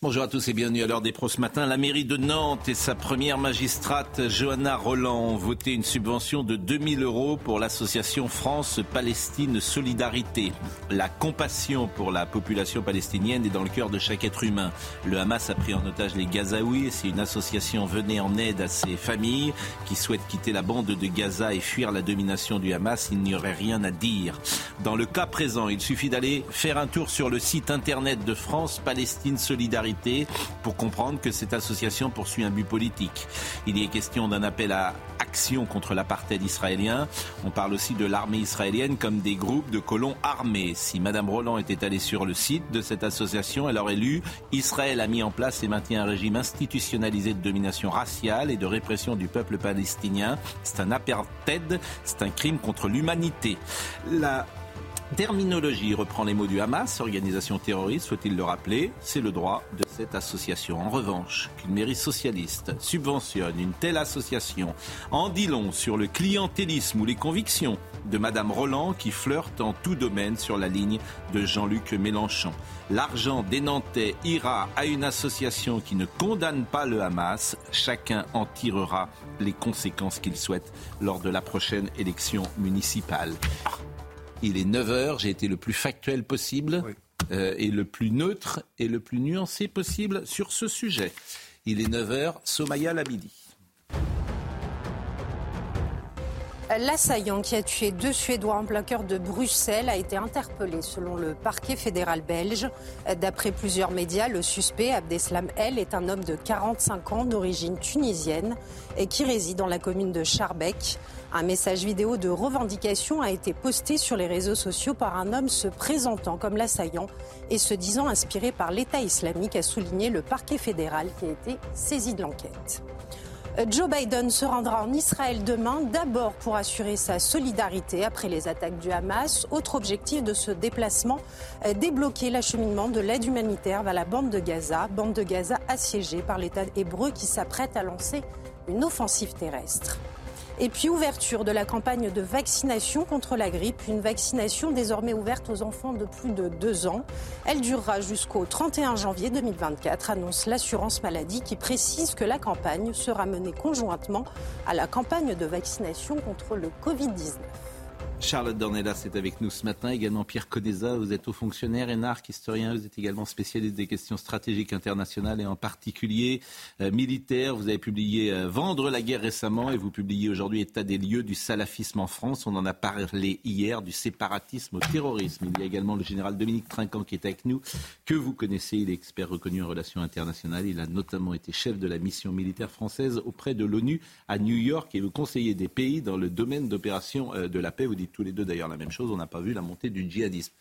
Bonjour à tous et bienvenue à l'heure des pros ce matin. La mairie de Nantes et sa première magistrate, Johanna Roland, ont voté une subvention de 2000 euros pour l'association France-Palestine Solidarité. La compassion pour la population palestinienne est dans le cœur de chaque être humain. Le Hamas a pris en otage les Gazaouis si une association venait en aide à ces familles qui souhaitent quitter la bande de Gaza et fuir la domination du Hamas, il n'y aurait rien à dire. Dans le cas présent, il suffit d'aller faire un tour sur le site internet de France-Palestine Solidarité pour comprendre que cette association poursuit un but politique. Il y est question d'un appel à action contre l'apartheid israélien. On parle aussi de l'armée israélienne comme des groupes de colons armés. Si Madame Roland était allée sur le site de cette association, elle aurait lu Israël a mis en place et maintient un régime institutionnalisé de domination raciale et de répression du peuple palestinien. C'est un apartheid, c'est un crime contre l'humanité. La Terminologie reprend les mots du Hamas, organisation terroriste, faut-il le rappeler, c'est le droit de cette association. En revanche, qu'une mairie socialiste subventionne une telle association en dit long sur le clientélisme ou les convictions de Madame Roland qui flirte en tout domaine sur la ligne de Jean-Luc Mélenchon. L'argent des Nantais ira à une association qui ne condamne pas le Hamas. Chacun en tirera les conséquences qu'il souhaite lors de la prochaine élection municipale. Il est 9h, j'ai été le plus factuel possible euh, et le plus neutre et le plus nuancé possible sur ce sujet. Il est 9h, Somaya Labidi. L'assaillant qui a tué deux Suédois en plein cœur de Bruxelles a été interpellé selon le parquet fédéral belge. D'après plusieurs médias, le suspect, Abdeslam El, est un homme de 45 ans d'origine tunisienne et qui réside dans la commune de Charbeck. Un message vidéo de revendication a été posté sur les réseaux sociaux par un homme se présentant comme l'assaillant et se disant inspiré par l'État islamique, a souligné le parquet fédéral qui a été saisi de l'enquête. Joe Biden se rendra en Israël demain, d'abord pour assurer sa solidarité après les attaques du Hamas. Autre objectif de ce déplacement, euh, débloquer l'acheminement de l'aide humanitaire vers la bande de Gaza, bande de Gaza assiégée par l'État hébreu qui s'apprête à lancer une offensive terrestre. Et puis ouverture de la campagne de vaccination contre la grippe, une vaccination désormais ouverte aux enfants de plus de deux ans. Elle durera jusqu'au 31 janvier 2024, annonce l'assurance maladie qui précise que la campagne sera menée conjointement à la campagne de vaccination contre le Covid-19. Charlotte Dornelas est avec nous ce matin, également Pierre Codeza, vous êtes haut fonctionnaire, énarque, historien, vous êtes également spécialiste des questions stratégiques internationales et en particulier euh, militaires. Vous avez publié euh, Vendre la guerre récemment et vous publiez aujourd'hui État des lieux du salafisme en France. On en a parlé hier du séparatisme au terrorisme. Il y a également le général Dominique Trinquant qui est avec nous, que vous connaissez, il est expert reconnu en relations internationales. Il a notamment été chef de la mission militaire française auprès de l'ONU à New York et le conseiller des pays dans le domaine d'opération euh, de la paix. Tous les deux d'ailleurs la même chose, on n'a pas vu la montée du djihadisme.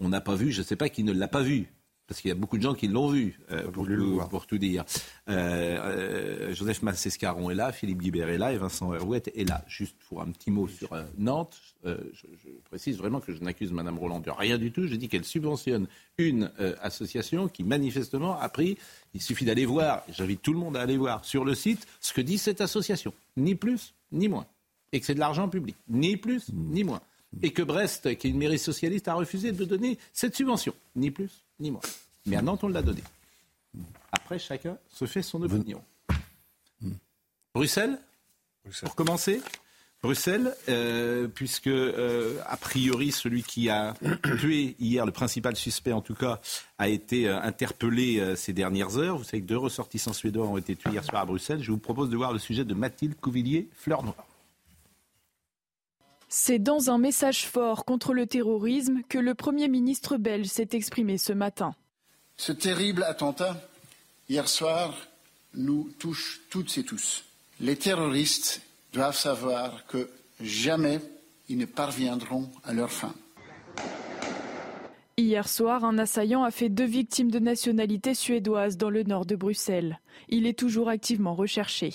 On n'a pas vu, je ne sais pas qui ne l'a pas vu, parce qu'il y a beaucoup de gens qui l'ont vu, euh, pour, tout, dire. Euh, euh, Joseph Massescaron est là, Philippe Guibert est là, et Vincent Herouet est là. Juste pour un petit mot sur Nantes, je, précise vraiment que je n'accuse Mme Roland de rien du tout. Je dis qu'elle subventionne une association qui manifestement a pris, il suffit d'aller voir, j'invite tout le monde à aller voir sur le site ce que dit cette association, ni plus ni moins et que c'est de l'argent public, ni plus ni moins. Et que Brest, qui est une mairie socialiste, a refusé de donner cette subvention, ni plus ni moins. Mais à Nantes, on l'a donné. Après, chacun se fait son opinion. Bruxelles, pour commencer Bruxelles, euh, puisque euh, a priori celui qui a tué hier, le principal suspect en tout cas, a été euh, interpellé ces dernières heures. Vous savez que deux ressortissants suédois ont été tués hier soir à Bruxelles. Je vous propose de voir le sujet de Mathilde Couvillier, Fleur Noire. C'est dans un message fort contre le terrorisme que le Premier ministre belge s'est exprimé ce matin. Ce terrible attentat, hier soir, nous touche toutes et tous. Les terroristes doivent savoir que jamais ils ne parviendront à leur fin. Hier soir, un assaillant a fait deux victimes de nationalité suédoise dans le nord de Bruxelles. Il est toujours activement recherché.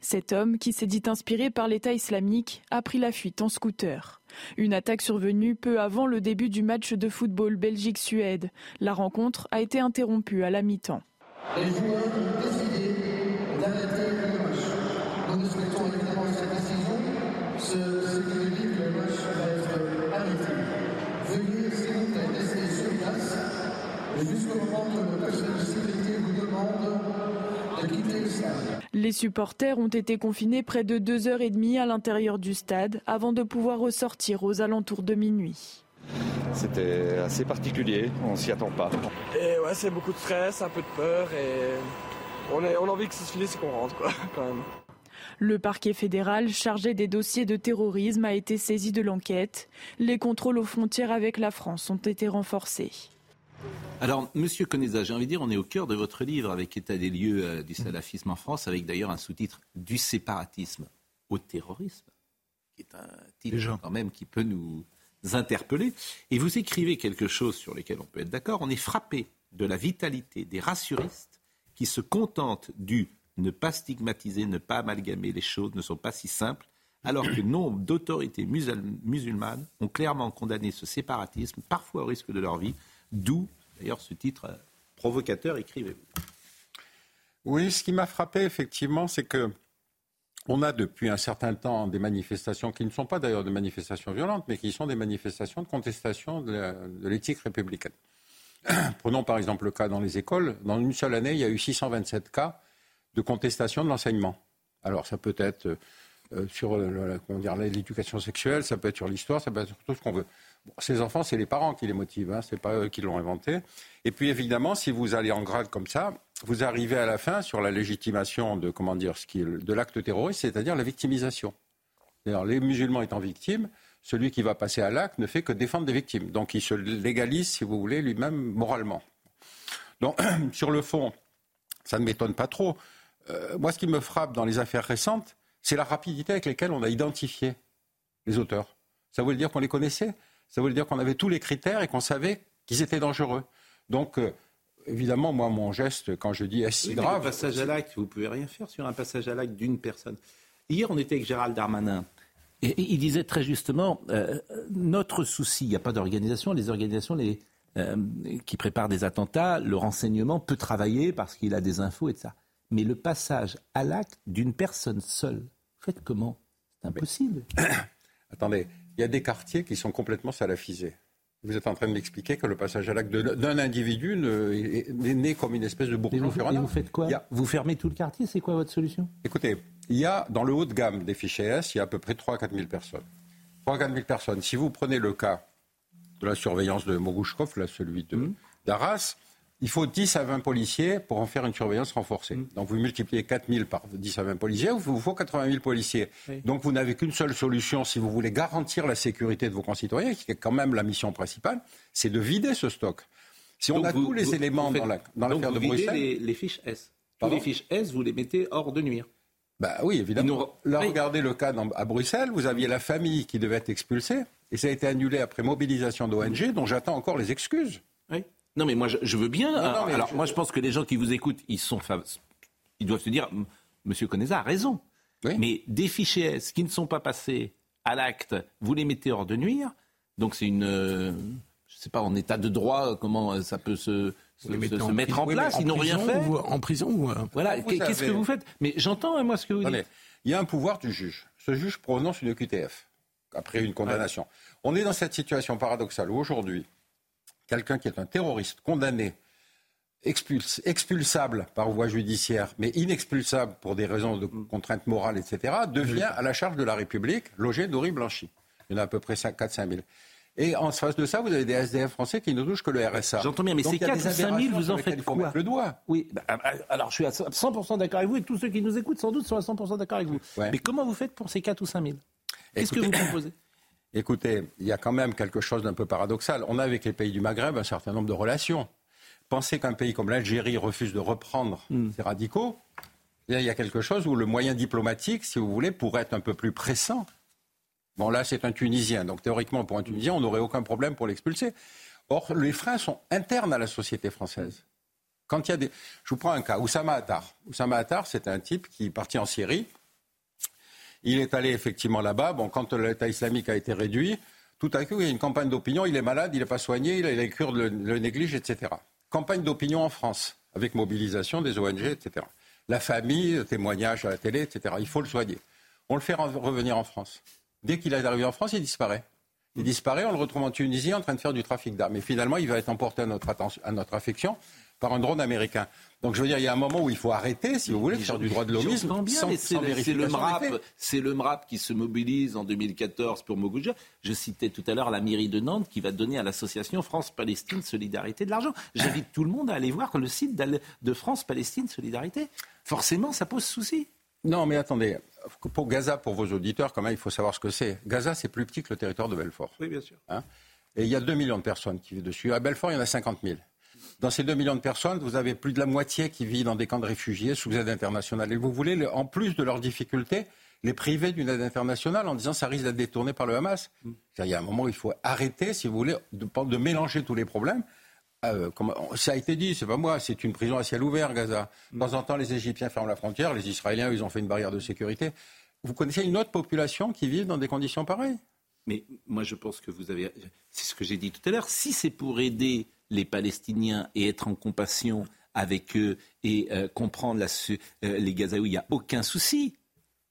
Cet homme, qui s'est dit inspiré par l'État islamique, a pris la fuite en scooter. Une attaque survenue peu avant le début du match de football Belgique-Suède. La rencontre a été interrompue à la mi-temps. Les supporters ont été confinés près de deux heures et demie à l'intérieur du stade avant de pouvoir ressortir aux alentours de minuit. C'était assez particulier, on s'y attend pas. Et ouais, c'est beaucoup de stress, un peu de peur et on, est, on a envie que ça se finisse et qu'on rentre quoi, quand même. Le parquet fédéral chargé des dossiers de terrorisme a été saisi de l'enquête. Les contrôles aux frontières avec la France ont été renforcés. Alors, Monsieur Coneza, j'ai envie de dire, on est au cœur de votre livre avec État des lieux euh, du salafisme en France, avec d'ailleurs un sous-titre du séparatisme au terrorisme, qui est un titre quand même qui peut nous interpeller. Et vous écrivez quelque chose sur lequel on peut être d'accord. On est frappé de la vitalité des rassuristes qui se contentent du ne pas stigmatiser, ne pas amalgamer. Les choses ne sont pas si simples alors que nombre d'autorités musulmanes ont clairement condamné ce séparatisme, parfois au risque de leur vie, d'où D'ailleurs, ce titre euh, provocateur, écrivez-vous. Oui, ce qui m'a frappé, effectivement, c'est que on a depuis un certain temps des manifestations qui ne sont pas d'ailleurs des manifestations violentes, mais qui sont des manifestations de contestation de l'éthique républicaine. Prenons par exemple le cas dans les écoles. Dans une seule année, il y a eu 627 cas de contestation de l'enseignement. Alors ça peut être euh, sur l'éducation sexuelle, ça peut être sur l'histoire, ça peut être sur tout ce qu'on veut ces enfants, c'est les parents qui les motivent, hein, ce n'est pas eux qui l'ont inventé. Et puis évidemment, si vous allez en grade comme ça, vous arrivez à la fin sur la légitimation de, comment dire, de l'acte terroriste, c'est-à-dire la victimisation. les musulmans étant victimes, celui qui va passer à l'acte ne fait que défendre des victimes. Donc il se légalise, si vous voulez, lui-même moralement. Donc sur le fond, ça ne m'étonne pas trop. Euh, moi, ce qui me frappe dans les affaires récentes, c'est la rapidité avec laquelle on a identifié les auteurs. Ça veut dire qu'on les connaissait? Ça veut dire qu'on avait tous les critères et qu'on savait qu'ils étaient dangereux. Donc, euh, évidemment, moi, mon geste, quand je dis est si grave. Un passage à l'acte, vous ne pouvez rien faire sur un passage à l'acte d'une personne. Hier, on était avec Gérald Darmanin. Et il disait très justement, euh, notre souci, il n'y a pas d'organisation, les organisations les, euh, qui préparent des attentats, le renseignement peut travailler parce qu'il a des infos et ça. Mais le passage à l'acte d'une personne seule, faites comment? C'est impossible. Attendez, il y a des quartiers qui sont complètement salafisés. Vous êtes en train de m'expliquer que le passage à l'acte d'un individu est né comme une espèce de bourgeois et vous, faites quoi Vous fermez tout le quartier C'est quoi votre solution Écoutez, il y a dans le haut de gamme des fichiers S, il y a à peu près 3 4 000 personnes. 3 4 000 personnes. Si vous prenez le cas de la surveillance de Mogouchkov, là, celui mmh. d'Arras, il faut 10 à 20 policiers pour en faire une surveillance renforcée. Mm. Donc vous multipliez 4 000 par 10 à 20 policiers, il vous faut 80 000 policiers. Donc vous n'avez qu'une seule solution si vous voulez garantir la sécurité de vos concitoyens, qui est quand même la mission principale, c'est de vider ce stock. Si on a tous les éléments dans l'affaire de Bruxelles... Les, les fiches S. Tous les fiches S, vous les mettez hors de nuire. Bah oui, évidemment. Là, regardez le cas à Bruxelles, vous aviez la famille qui devait être expulsée, et ça a été annulé après mobilisation d'ONG, dont j'attends encore les excuses. Oui. Non, mais moi, je, veux bien. alors, moi, je pense que les gens qui vous écoutent, ils, sont, ils doivent se dire Monsieur Coneza a raison. Mais des fichiers S qui ne sont pas passés à l'acte, vous les mettez hors de nuire. Donc, c'est une. Euh, je ne sais pas, en état de droit, comment ça peut se, se, mettre en place. ils n'ont rien fait. en prison ou. Euh, voilà, qu'est-ce que vous faites? Mais j'entends, hein, moi, ce que vous dites. Il y a un pouvoir du juge. Ce juge prononce une QTF après une condamnation. On est dans cette situation paradoxale où aujourd'hui, quelqu'un qui est un terroriste condamné, expulsable par voie judiciaire, mais inexpulsable pour des raisons de contraintes morales, etc., devient à la charge de la République logé, nourri, blanchi. Il y en a à peu près 4-5 000. Et en face de ça, vous avez des SDF français qui ne touchent que le RSA. J'entends bien, mais ces 4 5 000, vous en faites quoi le doigt. Oui, bah, ah, bah, alors je suis à 100% d'accord avec vous et tous ceux qui nous écoutent sans doute sont à 100% d'accord avec vous. Mais comment vous faites pour ces 4 ou 5 000 Qu'est-ce que vous proposez? Écoutez, il y a quand même quelque chose d'un peu paradoxal. On a avec les pays du Maghreb un certain nombre de relations. Pensez qu'un pays comme l'Algérie refuse de reprendre hmm. ces radicaux, il y a quelque chose où le moyen diplomatique, si vous voulez, pourrait être un peu plus pressant. Bon, là, c'est un Tunisien. Donc, théoriquement, pour un Tunisien, on n'aurait aucun problème pour l'expulser. Or, les freins sont internes à la société française. Quand il y a des... Je vous prends un cas, Oussama Attar. Oussama Attar, c'est un type qui est parti en Syrie. Il est allé effectivement là-bas. Bon, quand l'État islamique a été réduit, tout à coup, il y a une campagne d'opinion. Il est malade, il n'est pas soigné, il a les cure le, le néglige, etc. Campagne d'opinion en France, avec mobilisation des ONG, etc. La famille, témoignages à la télé, etc. Il faut le soigner. On le fait revenir en France. Dès qu'il est arrivé en France, il disparaît. Il disparaît, on le retrouve en Tunisie en train de faire du trafic d'armes. Et finalement, il va être emporté à notre, attention, à notre affection par un drone américain. Donc je veux dire, il y a un moment où il faut arrêter, si vous voulez, de faire du droit de l'homisme C'est le MRAP, c'est le MRAP qui se mobilise en 2014 pour Mogoudja. Je citais tout à l'heure la mairie de Nantes qui va donner à l'association France-Palestine Solidarité de l'argent. J'invite tout le monde à aller voir le site de France-Palestine Solidarité. Forcément, ça pose souci. Non, mais attendez. Pour Gaza, pour vos auditeurs, quand même, il faut savoir ce que c'est. Gaza, c'est plus petit que le territoire de Belfort. Oui, bien sûr. Hein Et il y a 2 millions de personnes qui vivent dessus. À Belfort, il y en a 50 000. Dans ces 2 millions de personnes, vous avez plus de la moitié qui vit dans des camps de réfugiés sous aide internationale. Et vous voulez, en plus de leurs difficultés, les priver d'une aide internationale en disant ça risque d'être détourné par le Hamas. Mm. Il y a un moment où il faut arrêter, si vous voulez, de, de mélanger tous les problèmes. Euh, ça a été dit, c'est pas moi, c'est une prison à ciel ouvert, Gaza. De temps en temps, les Égyptiens ferment la frontière, les Israéliens, ils ont fait une barrière de sécurité. Vous connaissez une autre population qui vit dans des conditions pareilles? Mais moi, je pense que vous avez. C'est ce que j'ai dit tout à l'heure. Si c'est pour aider les Palestiniens et être en compassion avec eux et euh, comprendre la, euh, les Gazaouis, il n'y a aucun souci.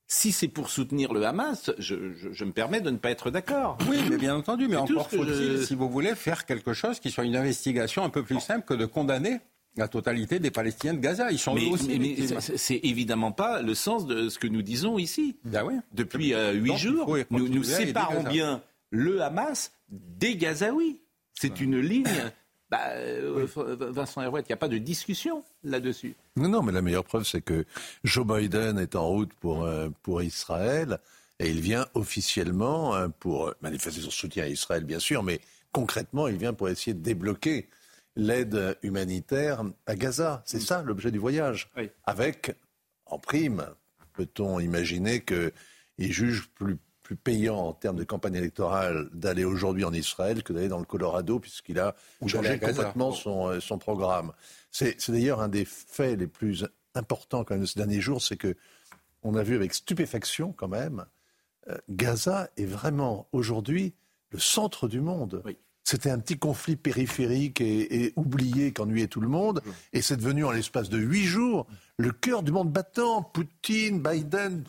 Si c'est pour soutenir le Hamas, je, me permets de ne pas être d'accord. Oui, mais bien entendu, mais encore faut-il, si vous voulez, faire quelque chose qui soit une investigation un peu plus simple que de condamner la totalité des Palestiniens de Gaza. Ils sont mais, aussi. Mais, c'est évidemment pas le sens de ce que nous disons ici. Ben oui. Depuis euh, huit jours, nous, nous séparons bien le Hamas des Gazaouis. C'est une ligne bah, euh, Vincent Herouette, il n'y a pas de discussion là-dessus. Non, non, mais la meilleure preuve, c'est que Joe Biden est en route pour, euh, pour Israël et il vient officiellement euh, pour manifester son soutien à Israël, bien sûr, mais concrètement, il vient pour essayer de débloquer l'aide humanitaire à Gaza. C'est ça l'objet du voyage. Avec, en prime, peut-on imaginer qu'il juge plus plus payant en termes de campagne électorale d'aller aujourd'hui en Israël que d'aller dans le Colorado, puisqu'il a changé complètement son, euh, son programme. C'est d'ailleurs un des faits les plus importants quand même de ces derniers jours, c'est que on a vu avec stupéfaction quand même, euh, Gaza est vraiment aujourd'hui le centre du monde. C'était un petit conflit périphérique et, et oublié qu'ennuyait tout le monde. Et c'est devenu en l'espace de huit jours le cœur du monde battant. Poutine, Biden,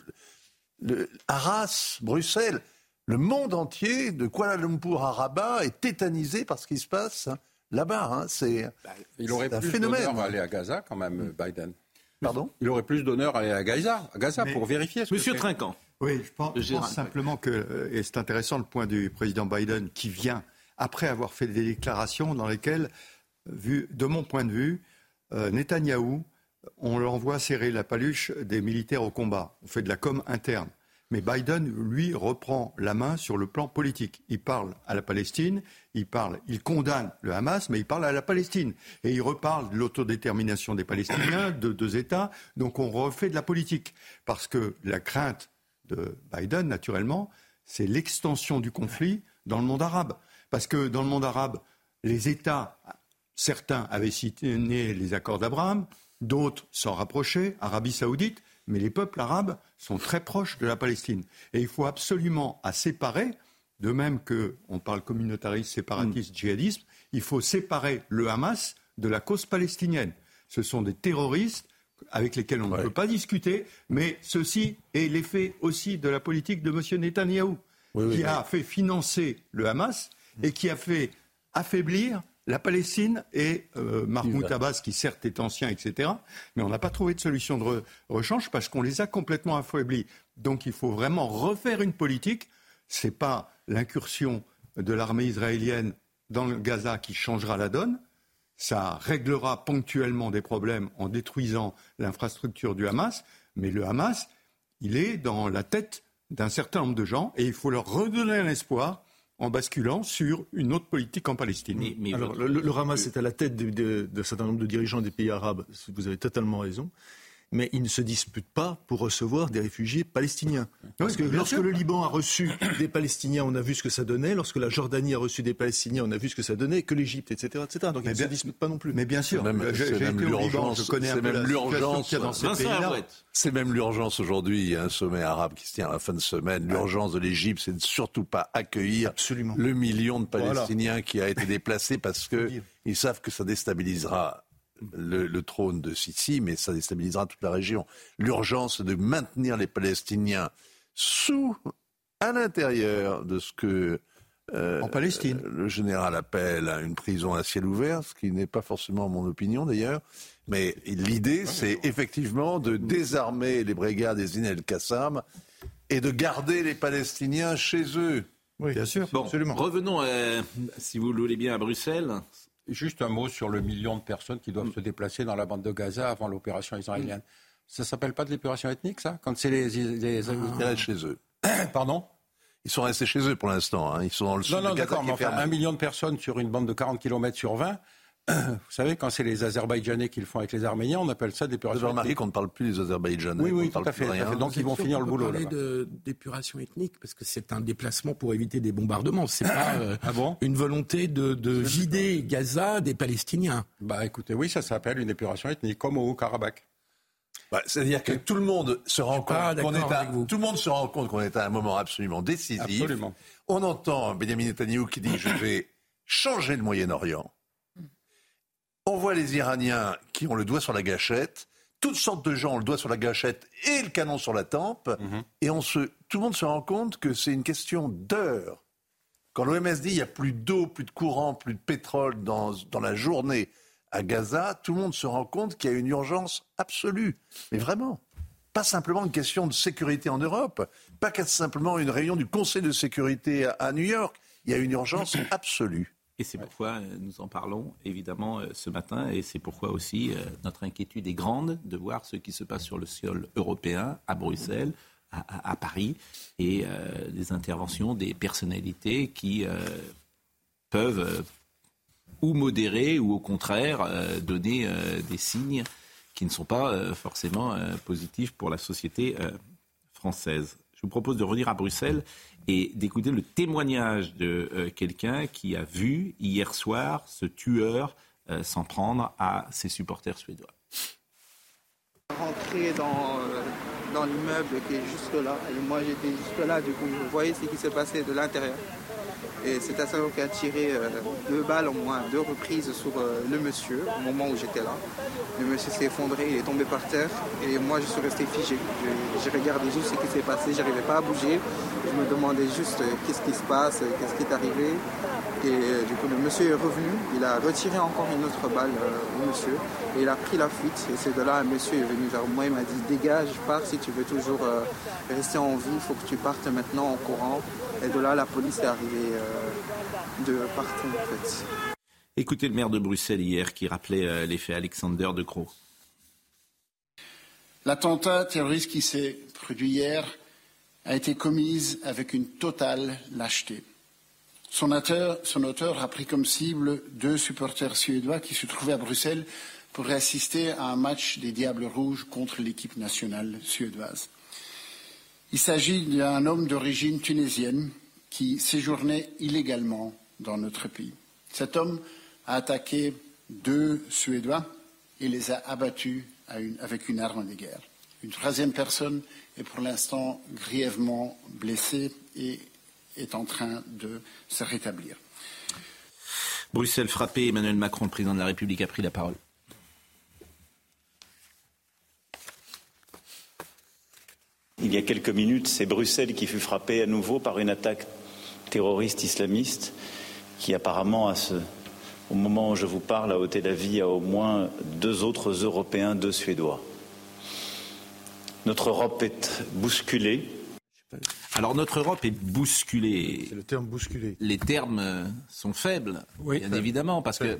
le, Arras, Bruxelles, le monde entier, de Kuala Lumpur à Rabat, est tétanisé par ce qui se passe là-bas. Hein. C'est bah, Il aurait plus d'honneur à aller à Gaza quand même, Biden. Pardon? Il aurait plus d'honneur à aller à Gaza, à Gaza pour vérifier. Ce Monsieur Trinquant. Oui, je pense, simplement que, euh, et c'est intéressant le point du président Biden qui vient après avoir fait des déclarations dans lesquelles, vu, de mon point de vue, euh, Netanyahou on l'envoie serrer la paluche des militaires au combat. On fait de la com interne. Mais Biden, lui, reprend la main sur le plan politique. Il parle à la Palestine, il parle, il condamne le Hamas, mais il parle à la Palestine. Et il reparle de l'autodétermination des Palestiniens, de deux États. Donc on refait de la politique. Parce que la crainte de Biden, naturellement, c'est l'extension du conflit dans le monde arabe. Parce que dans le monde arabe, les États, certains avaient signé les accords d'Abraham, D'autres s'en rapprochaient, Arabie saoudite, mais les peuples arabes sont très proches de la Palestine. Et il faut absolument à séparer, de même qu'on parle communautariste, séparatiste, mm. djihadisme, il faut séparer le Hamas de la cause palestinienne. Ce sont des terroristes avec lesquels on ne peut pas discuter, mais ceci est l'effet aussi de la politique de M. Netanyahou, qui a fait financer le Hamas et qui a fait affaiblir la Palestine et euh, Mahmoud Abbas, qui certes est ancien, etc., mais on n'a pas trouvé de solution de rechange parce qu'on les a complètement affaiblis. Donc il faut vraiment refaire une politique. Ce n'est pas l'incursion de l'armée israélienne dans le Gaza qui changera la donne. Ça réglera ponctuellement des problèmes en détruisant l'infrastructure du Hamas, mais le Hamas, il est dans la tête d'un certain nombre de gens et il faut leur redonner un espoir en basculant sur une autre politique en Palestine. Alors, le, Hamas est à la tête d'un certain nombre de dirigeants des pays arabes, vous avez totalement raison. Mais ils ne se disputent pas pour recevoir des réfugiés palestiniens. Parce que lorsque le Liban a reçu des Palestiniens, on a vu ce que ça donnait. Lorsque la Jordanie a reçu des Palestiniens, on a vu ce que ça donnait. Que l'Égypte, etc., etc. Donc ils ne se disputent pas non plus. Mais bien sûr, j'ai même l'urgence. Je connais un peu l'urgence dans ces pays-là. C'est même l'urgence aujourd'hui. Il y a un sommet arabe qui se tient à la fin de semaine. L'urgence de l'Égypte, c'est de surtout pas accueillir Absolument. le million de Palestiniens qui a été déplacé parce qu'ils savent que ça déstabilisera le, trône de Sissi, mais ça déstabilisera toute la région. L'urgence de maintenir les Palestiniens sous, à l'intérieur de ce que euh, en Palestine. le général appelle une prison à ciel ouvert, ce qui n'est pas forcément mon opinion d'ailleurs. Mais l'idée, c'est effectivement de désarmer les brigades des el-Qassam et de garder les Palestiniens chez eux. Oui, bien sûr, absolument. Revenons, euh, si vous le voulez bien, à Bruxelles. Juste un mot sur le million de personnes qui doivent mm. se déplacer dans la bande de Gaza avant l'opération israélienne. Ça s'appelle pas de l'épuration ethnique, ça Quand c'est les, les, ah. chez eux. Pardon? Ils sont restés chez eux pour l'instant. Hein. Ils sont dans le sud non, non, d'accord, mais enfin, un million de personnes sur une bande de 40 km sur 20, vous savez, quand c'est les Azerbaïdjanais qui le font avec les Arméniens, on appelle ça d'épuration ethnique. Vous remarqué qu'on ne parle plus des Azerbaïdjanais. Oui, oui, tout à, fait, Donc ils vont finir le boulot. On de d'épuration ethnique parce que c'est un déplacement pour éviter des bombardements. C'est pas euh, ah une volonté de, de vider Gaza des Palestiniens. Bah écoutez, oui, ça s'appelle une épuration ethnique, comme au Karabakh. Bah, C'est-à-dire que tout le monde se rend compte qu'on est à, tout le monde se rend compte qu'on est à un moment absolument décisif. Absolument. On entend Benjamin Netanyahu qui dit je vais changer le Moyen-Orient. On voit les Iraniens qui ont le doigt sur la gâchette. Toutes sortes de gens ont le doigt sur la gâchette et le canon sur la tempe. Mhm. Et on se, tout le monde se rend compte que c'est une question d'heures. Quand l'OMS dit qu'il n'y a plus d'eau, plus de courant, plus de pétrole dans, dans la journée à Gaza, tout le monde se rend compte qu'il y a une urgence absolue. Mais vraiment pas simplement une question de sécurité en Europe, pas simplement une réunion du Conseil de sécurité à New York. Il y a une urgence absolue. Et c'est pourquoi euh, nous en parlons évidemment euh, ce matin et c'est pourquoi aussi euh, notre inquiétude est grande de voir ce qui se passe sur le sol européen, à Bruxelles, à, Paris, et des interventions des personnalités qui peuvent ou modérer ou au contraire donner des signes qui ne sont pas forcément positifs pour la société française. Je vous propose de revenir à Bruxelles et d'écouter le témoignage de euh, quelqu'un qui a vu hier soir ce tueur euh, s'en prendre à ses supporters suédois. Rentrer dans, euh, dans l'immeuble qui est juste là, et moi j'étais juste là, du coup je voyais ce qui se passait de l'intérieur. Et c'est assassin qui a tiré euh, deux balles au moins, deux reprises sur euh, le monsieur au moment où j'étais là. Le monsieur s'est effondré, il est tombé par terre et moi je suis resté figé. J'ai regardé juste ce qui s'est passé, j'arrivais pas à bouger. Je me demandais juste euh, qu'est-ce qui se passe, qu'est-ce qui est arrivé. Et du coup le monsieur est revenu, il a retiré encore une autre balle au monsieur et il a pris la fuite. Et c'est de là un monsieur est venu vers moi, il m'a dit dégage, pars si tu veux toujours rester en vie, il faut que tu partes maintenant en courant. Et de là, la police est arrivée euh, de partout, en fait. Écoutez le maire de Bruxelles hier qui rappelait euh, l'effet Alexander de Croo. L'attentat terroriste qui s'est produit hier a été commis avec une totale lâcheté. Son auteur, son auteur, a pris comme cible deux supporters suédois qui se trouvaient à Bruxelles pour assister à un match des Diables Rouges contre l'équipe nationale suédoise. Il s'agit d'un homme d'origine tunisienne qui séjournait illégalement dans notre pays. Cet homme a attaqué deux Suédois et les a abattus avec une arme de guerre. Une troisième personne est pour l'instant grièvement blessée et est en train de se rétablir. Bruxelles frappé, Emmanuel Macron, président de la République, a pris la parole. Il y a quelques minutes, c'est Bruxelles qui fut frappée à nouveau par une attaque terroriste islamiste qui apparemment, au moment où je vous parle, a ôté la vie à au moins deux autres Européens, deux Suédois. Notre Europe est bousculée. Alors notre Europe est bousculée. C'est le terme bousculé. Les termes euh, sont faibles, bien évidemment, parce que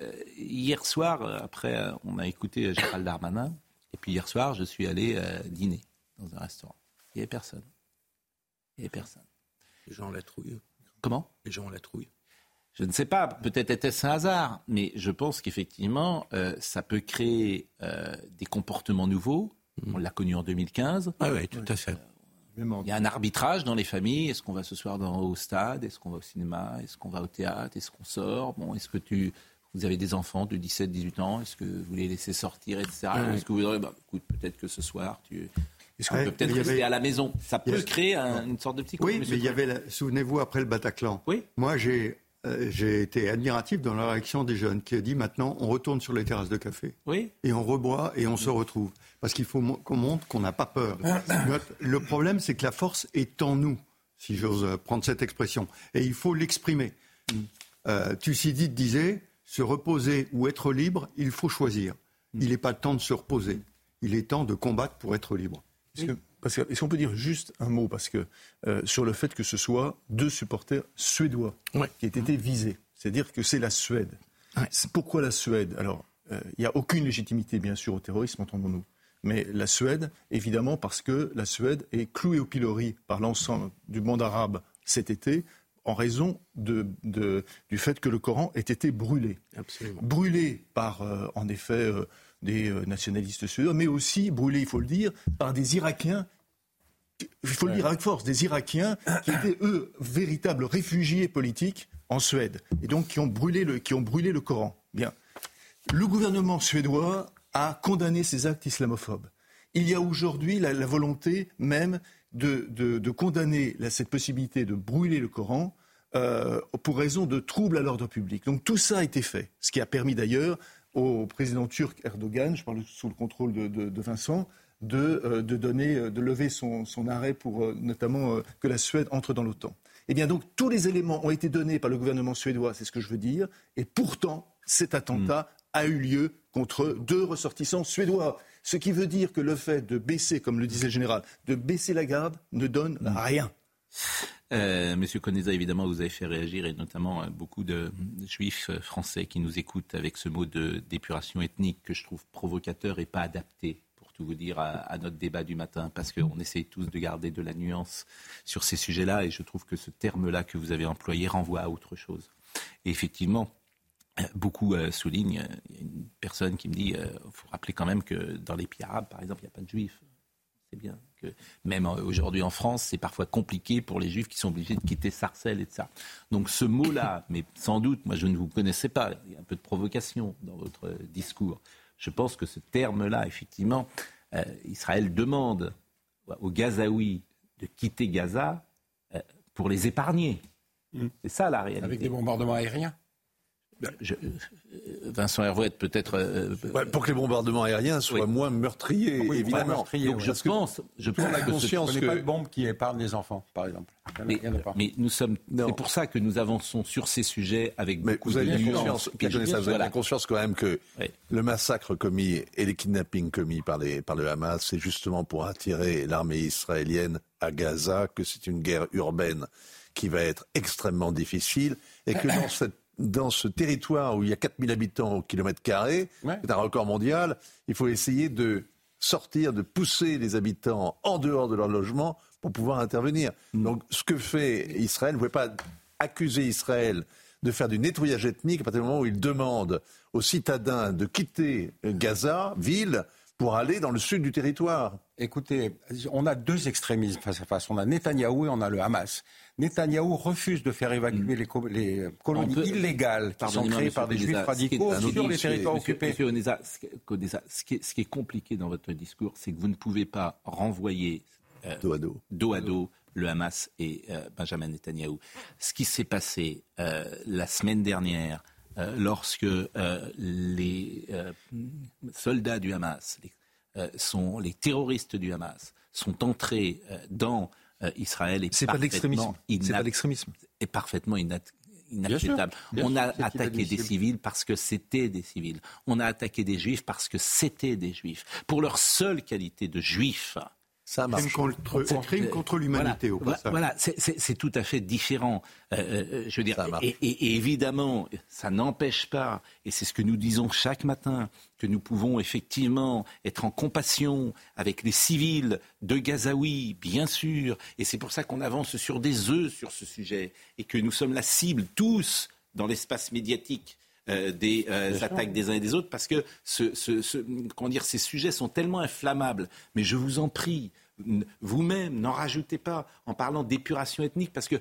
euh, hier soir, après, on a écouté Gérald Darmanin, et puis hier soir, je suis allé euh, dîner dans un restaurant. Il n'y avait personne. Il n'y avait personne. Les gens ont la trouille. Comment? Les gens ont la trouille. Je ne sais pas, peut-être était-ce un hasard, mais je pense qu'effectivement, euh, ça peut créer euh, des comportements nouveaux. On l'a connu en 2015. Ah oui, tout à fait. Il y a un arbitrage dans les familles. Est-ce qu'on va ce soir dans, au stade? Est-ce qu'on va au cinéma? Est-ce qu'on va au théâtre? Est-ce qu'on sort? Bon, est-ce que tu vous avez des enfants de 17, 18 ans? Est-ce que vous les laissez sortir, etc. Est-ce que vous voudrez, bah, écoute, peut-être que ce soir, tu, est-ce qu'on peut peut-être rester à la maison? Ça peut créer une sorte de psychose. Oui, mais il y avait, souvenez-vous, après le Bataclan, oui. moi j'ai euh, j'ai été admiratif dans la réaction des jeunes qui a dit maintenant on retourne sur les terrasses de café. Oui. Et on reboit et on se retrouve. Parce qu'il faut qu'on montre qu'on n'a pas peur. le problème, c'est que la force est en nous, si j'ose prendre cette expression. Et il faut l'exprimer. Mm. Euh, Thucydide disait se reposer ou être libre, il faut choisir. Mm. Il n'est pas temps de se reposer. Il est temps de combattre pour être libre. Est-ce qu'on peut dire juste un mot parce que euh, sur le fait que ce soit deux supporters suédois qui aient été visés, c'est-à-dire que c'est la Suède. Pourquoi la Suède? Alors, euh, il n'y a aucune légitimité bien sûr au terrorisme, entendons-nous. Mais la Suède, évidemment, parce que la Suède est clouée au pilori par l'ensemble du monde arabe cet été en raison de, du fait que le Coran ait été brûlé. Brûlé par, euh, en effet, des euh, nationalistes suédois, mais aussi brûlés, il faut le dire, par des Irakiens il faut le dire avec force, des Irakiens qui étaient, eux, véritables réfugiés politiques en Suède, et donc qui ont brûlé le, qui ont brûlé le Coran. Bien. Le gouvernement suédois a condamné ces actes islamophobes. Il y a aujourd'hui la, volonté même de, de, condamner cette possibilité de brûler le Coran euh, pour raison de troubles à l'ordre public. Donc tout ça a été fait, ce qui a permis d'ailleurs au président turc Erdogan, je parle sous le contrôle de, Vincent, de, euh, de, donner, euh, de lever son, arrêt pour euh, notamment que la Suède entre dans l'OTAN. Eh bien donc tous les éléments ont été donnés par le gouvernement suédois, c'est ce que je veux dire, et pourtant cet attentat a eu lieu contre deux ressortissants suédois. Ce qui veut dire que le fait de baisser, comme le disait le général, de baisser la garde ne donne rien. Euh, Monsieur Coneza, évidemment, vous avez fait réagir, et notamment euh, beaucoup de juifs euh, français qui nous écoutent avec ce mot de d'épuration ethnique que je trouve provocateur et pas adapté pour tout vous dire, à, notre débat du matin, parce qu'on essaye tous de garder de la nuance sur ces sujets-là, et je trouve que ce terme-là que vous avez employé renvoie à autre chose. Et effectivement, beaucoup soulignent, il y a une personne qui me dit, il faut rappeler quand même que dans les pays arabes, par exemple, il n'y a pas de juifs. C'est bien même aujourd'hui en France, c'est parfois compliqué pour les juifs qui sont obligés de quitter Sarcelles et de ça. Donc ce mot-là, mais sans doute, moi je ne vous connaissais pas, il y a un peu de provocation dans votre discours. Je pense que ce terme-là, effectivement, euh, Israël demande aux Gazaouis de quitter Gaza euh, pour les épargner. Mm. C'est ça la réalité. Avec des bombardements aériens je, Vincent Hervouette, peut-être. Euh, pour que les bombardements aériens soient moins meurtriers, évidemment. Donc je pense, je prends la conscience que. pas de bombes qui épargnent les enfants, par exemple. Mais, mais nous sommes. C'est pour ça que nous avançons sur ces sujets avec mais beaucoup vous avez de conscience, vous avez conscience quand même que le massacre commis et les kidnappings commis par, les, par le Hamas, c'est justement pour attirer l'armée israélienne à Gaza, que c'est une guerre urbaine qui va être extrêmement difficile et que dans cette dans ce territoire où il y a 4000 habitants au kilomètre carré, c'est un record mondial, il faut essayer de sortir, de pousser les habitants en dehors de leur logement pour pouvoir intervenir. Mm. Donc ce que fait Israël, vous ne pouvez pas accuser Israël de faire du nettoyage ethnique à partir du moment où il demande aux citadins de quitter Gaza, ville, pour aller dans le sud du territoire. Écoutez, on a deux extrémismes face à face. On a Netanyahou et on a le Hamas. Netanyahou refuse de faire évacuer mm. les, colonies illégales qui sont créées par des juifs radicaux sur les territoires occupés. ce, qui est, compliqué dans votre discours, c'est que vous ne pouvez pas renvoyer euh, dos à dos, dos, à dos le Hamas et euh, Benjamin Netanyahou. Ce qui s'est passé euh, la semaine dernière, lorsque les soldats du Hamas, sont les terroristes du Hamas, sont entrés dans euh, Israël est, c'est pas l'extrémisme. C'est pas l'extrémisme. Est parfaitement inacceptable. On a attaqué des civils parce que c'était des civils. On a attaqué des juifs parce que c'était des juifs. Pour leur seule qualité de juifs, ça marche. Crime contre, crime contre l'humanité, voilà, Voilà, c'est tout à fait différent. Euh, euh, je veux dire, et, et, évidemment, ça n'empêche pas, et c'est ce que nous disons chaque matin, que nous pouvons effectivement être en compassion avec les civils de Gazaoui, bien sûr, et c'est pour ça qu'on avance sur des œufs sur ce sujet, et que nous sommes la cible tous dans l'espace médiatique euh, des euh, attaques des uns et des autres parce que ce, ce, comment dire, ces sujets sont tellement inflammables. Mais je vous en prie, vous-même, n'en rajoutez pas en parlant d'épuration ethnique parce que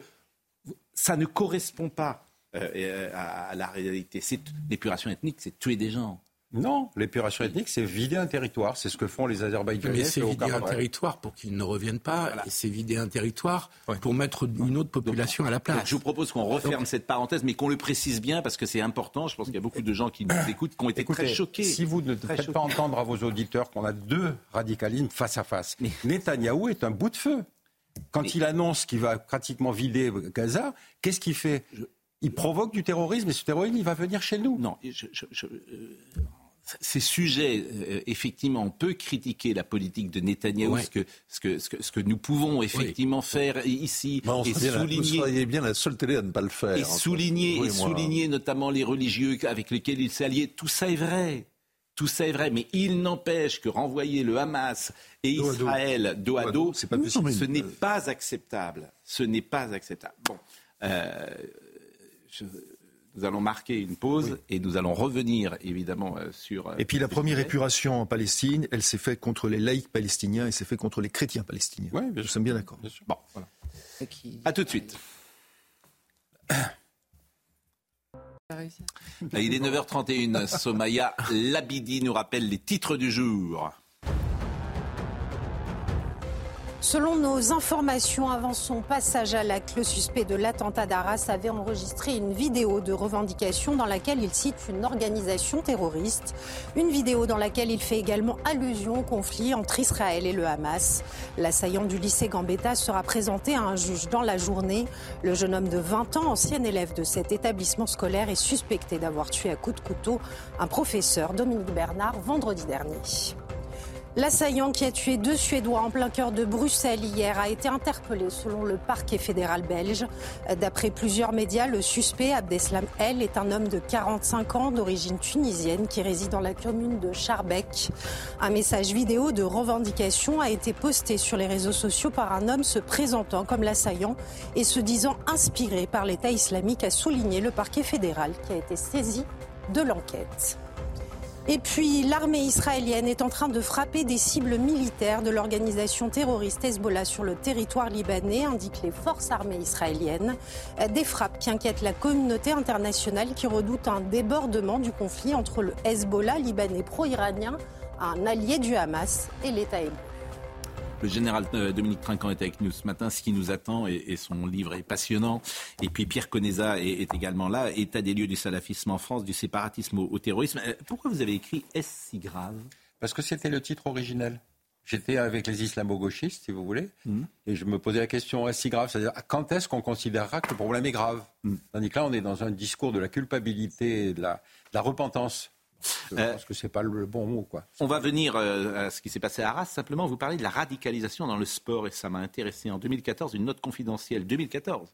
ça ne correspond pas euh, à, la réalité. L'épuration ethnique, c'est tuer des gens. Non, l'épuration ethnique, c'est vider un territoire. C'est ce que font les Azerbaïdjanais. Mais c'est vider un territoire pour qu'ils ne reviennent pas. Et c'est vider un territoire pour mettre une autre population à la place. je vous propose qu'on referme cette parenthèse, mais qu'on le précise bien parce que c'est important. Je pense qu'il y a beaucoup de gens qui nous écoutent qui ont été très choqués. Si vous ne faites pas entendre à vos auditeurs qu'on a deux radicalismes face à face, mais... Netanyahou est un bout de feu. Quand il annonce qu'il va pratiquement vider Gaza, qu'est-ce qu'il fait? Il provoque du terrorisme et ce terrorisme, il va venir chez nous. Non, je, euh, ces sujets, euh, effectivement, on peut critiquer la politique de Netanyahou, ce, que, ce, que, ce, que, nous pouvons effectivement faire ici, et souligner, bien la seule télé à ne pas le faire. Et souligner, et souligner notamment les religieux avec lesquels il s'est allié. Tout ça est vrai. Tout ça est vrai, mais il n'empêche que renvoyer le Hamas et Israël dos à dos, ce n'est pas acceptable. Ce n'est pas acceptable. Bon, euh, je, nous allons marquer une pause et nous allons revenir évidemment euh, sur. Euh, et puis la première épuration en Palestine, elle s'est faite contre les laïcs palestiniens et s'est faite contre les chrétiens palestiniens. Oui, nous sommes bien d'accord. Bon, voilà. À tout de suite. Il est 9h31. Somaya Labidi nous rappelle les titres du jour. Selon nos informations, avant son passage à l'acte, le suspect de l'attentat d'Arras avait enregistré une vidéo de revendication dans laquelle il cite une organisation terroriste. Une vidéo dans laquelle il fait également allusion au conflit entre Israël et le Hamas. L'assaillant du lycée Gambetta sera présenté à un juge dans la journée. Le jeune homme de 20 ans, ancien élève de cet établissement scolaire, est suspecté d'avoir tué à coups de couteau un professeur, Dominique Bernard, vendredi dernier. L'assaillant qui a tué deux Suédois en plein cœur de Bruxelles hier a été interpellé selon le parquet fédéral belge. D'après plusieurs médias, le suspect, Abdeslam El, est un homme de 45 ans d'origine tunisienne qui réside dans la commune de Charbeck. Un message vidéo de revendication a été posté sur les réseaux sociaux par un homme se présentant comme l'assaillant et se disant inspiré par l'État islamique, a souligné le parquet fédéral qui a été saisi de l'enquête. Et puis, l'armée israélienne est en train de frapper des cibles militaires de l'organisation terroriste Hezbollah sur le territoire libanais, indiquent les forces armées israéliennes. Des frappes qui inquiètent la communauté internationale qui redoute un débordement du conflit entre le Hezbollah libanais pro-iranien, un allié du Hamas, et l'État hébreu. Le général euh, Dominique Trinquant est avec nous ce matin. Ce qui nous attend et, son livre est passionnant. Et puis Pierre Conesa est, également là. État des lieux du salafisme en France, du séparatisme au, terrorisme. Euh, pourquoi vous avez écrit Est-ce si grave? Parce que c'était le titre originel. J'étais avec les islamo-gauchistes, si vous voulez, mmh. et je me posais la question est-ce si grave? C'est-à-dire, quand est-ce qu'on considérera que le problème est grave? Mmh. Tandis que là, on est dans un discours de la culpabilité et de la repentance. Je euh, pense que c'est pas le bon mot, quoi. On va venir euh, à ce qui s'est passé à Arras. Simplement, vous parlez de la radicalisation dans le sport et ça m'a intéressé. En 2014, une note confidentielle. 2014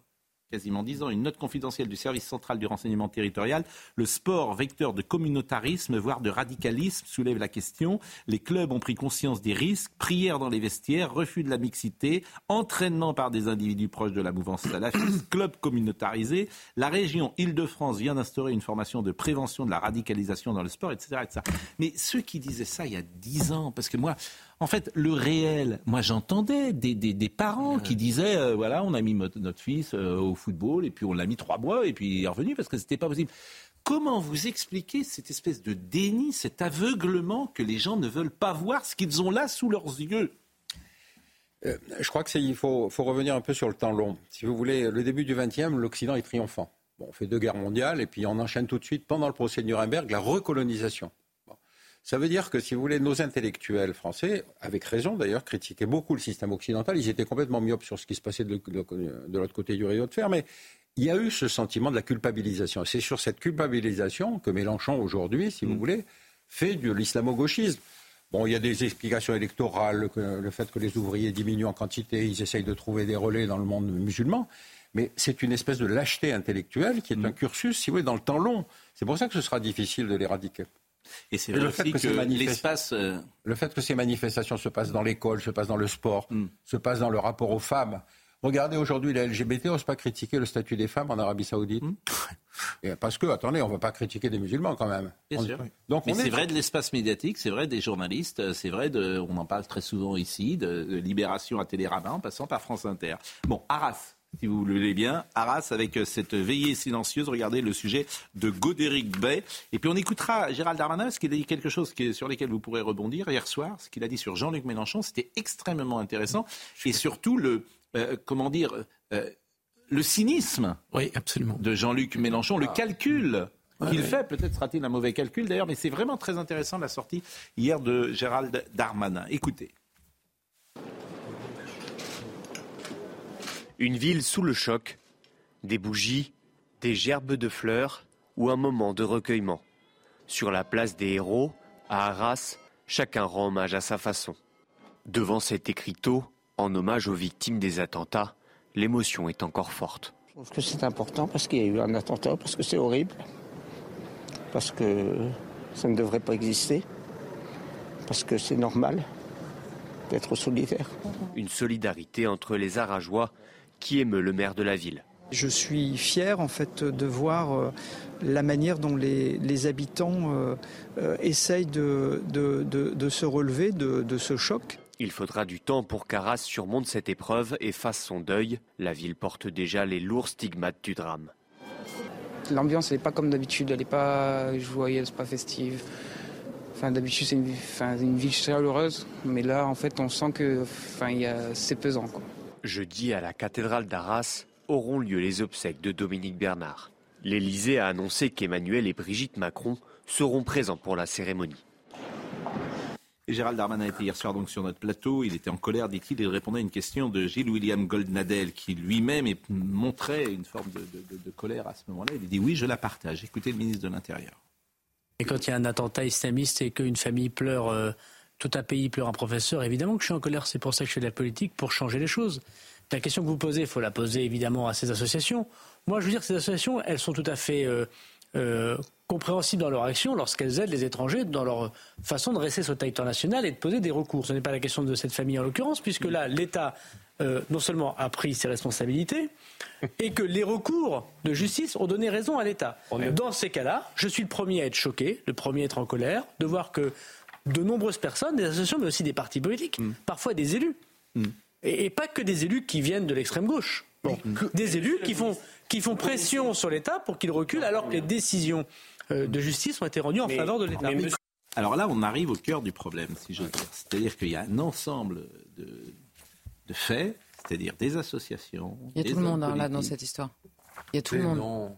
quasiment dix ans, une note confidentielle du service central du renseignement territorial. Le sport, vecteur de communautarisme, voire de radicalisme, soulève la question. Les clubs ont pris conscience des risques, prières dans les vestiaires, refus de la mixité, entraînement par des individus proches de la mouvance salafiste, club communautarisé. La région Île-de-France vient d'instaurer une formation de prévention de la radicalisation dans le sport, etc. etc. Mais ceux qui disaient ça il y a dix ans, parce que moi, en fait, le réel, moi j'entendais des, des, parents qui disaient, euh, voilà, on a mis notre fils euh, au football et puis on l'a mis trois mois et puis il est revenu parce que c'était pas possible. Comment vous expliquez cette espèce de déni, cet aveuglement que les gens ne veulent pas voir ce qu'ils ont là sous leurs yeux? Euh, je crois qu'il faut, faut, revenir un peu sur le temps long. Si vous voulez, le début du XXe, l'Occident est triomphant. Bon, on fait deux guerres mondiales et puis on enchaîne tout de suite, pendant le procès de Nuremberg, la recolonisation. Ça veut dire que, si vous voulez, nos intellectuels français, avec raison d'ailleurs, critiquaient beaucoup le système occidental. Ils étaient complètement myopes sur ce qui se passait de, l'autre côté du rideau de fer. Mais il y a eu ce sentiment de la culpabilisation. C'est sur cette culpabilisation que Mélenchon, aujourd'hui, si vous mm. voulez, fait de l'islamo-gauchisme. Bon, il y a des explications électorales, le fait que les ouvriers diminuent en quantité, ils essayent de trouver des relais dans le monde musulman. Mais c'est une espèce de lâcheté intellectuelle qui est mm. un cursus, si vous voulez, dans le temps long. C'est pour ça que ce sera difficile de l'éradiquer. Et c'est le fait que, l'espace. Euh, le fait que ces manifestations se passent dans l'école, se passent dans le sport, mm. se passent dans le rapport aux femmes. Regardez aujourd'hui les LGBT, on ne pas critiquer le statut des femmes en Arabie Saoudite. Hmm. parce que, attendez, on ne va pas critiquer des musulmans quand même. Bien sûr. Donc, Mais c'est vrai de l'espace médiatique, c'est vrai des journalistes, c'est vrai de, on en parle très souvent ici, de, Libération à Télérama en passant par France Inter. Bon, Arras, si vous le voulez bien, Arras avec euh, cette veillée silencieuse. Regardez le sujet de Godéric Bay. Et puis on écoutera Gérald Darmanin, parce qu'il a dit quelque chose sur lequel vous pourrez rebondir hier soir. Ce qu'il a dit sur Jean-Luc Mélenchon, c'était extrêmement intéressant. Et surtout le, euh, comment dire, euh, le cynisme oui, absolument. de Jean-Luc Mélenchon, le ah. calcul qu'il fait. Peut-être sera-t-il un mauvais calcul d'ailleurs, mais c'est vraiment très intéressant la sortie hier de Gérald Darmanin. Écoutez. Une ville sous le choc, des bougies, des gerbes de fleurs ou un moment de recueillement. Sur la place des héros, à Arras, chacun rend hommage à sa façon. Devant cet écriteau, en hommage aux victimes des attentats, l'émotion est encore forte. Je trouve que c'est important parce qu'il y a eu un attentat, parce que c'est horrible, parce que ça ne devrait pas exister, parce que c'est normal d'être solidaire. Une solidarité entre les Arageois qui émeut le maire de la ville? Je suis fier en fait de voir euh, la manière dont les, habitants euh, euh, essayent de, de, se relever de, ce choc. Il faudra du temps pour qu'Arras surmonte cette épreuve et fasse son deuil. La ville porte déjà les lourds stigmates du drame. L'ambiance n'est pas comme d'habitude, elle n'est pas joyeuse, pas festive. Enfin, d'habitude, c'est une, enfin, une ville chaleureuse, mais là, en fait, on sent que enfin, c'est pesant. Quoi. Jeudi, à la cathédrale d'Arras, auront lieu les obsèques de Dominique Bernard. L'Élysée a annoncé qu'Emmanuel et Brigitte Macron seront présents pour la cérémonie. Et Gérald Darmanin était hier soir donc sur notre plateau. Il était en colère, dit-il. Il répondait à une question de Gilles William Goldnadel, qui lui-même montrait une forme de, colère à ce moment-là. Il dit oui, je la partage. Écoutez le ministre de l'Intérieur. Et quand il y a un attentat islamiste et qu'une famille pleure euh, tout un pays pleure un professeur, évidemment que je suis en colère. C'est pour ça que je fais de la politique, pour changer les choses. La question que vous posez, il faut la poser évidemment à ces associations. Moi, je veux dire que ces associations, elles sont tout à fait euh, euh, compréhensibles dans leur action lorsqu'elles aident les étrangers dans leur façon de rester sur le territoire national et de poser des recours. Ce n'est pas la question de cette famille en l'occurrence, puisque là, l'État euh, non seulement a pris ses responsabilités, et que les recours de justice ont donné raison à l'État. Dans ces cas-là, je suis le premier à être choqué, le premier à être en colère, de voir que de nombreuses personnes, des associations, mais aussi des partis politiques, mm. parfois des élus. Mm. Et, pas que des élus qui viennent de l'extrême gauche. Des élus qui font, qui font pression sur l'État pour qu'il recule alors que les décisions euh, de justice ont été rendues en faveur de l'État. Alors là, on arrive au cœur du problème, si j'ose dire. C'est-à-dire qu'il y a un ensemble de, de faits, c'est-à-dire des associations. Il y a tout le monde hein, là dans cette histoire. Il y a tout le monde.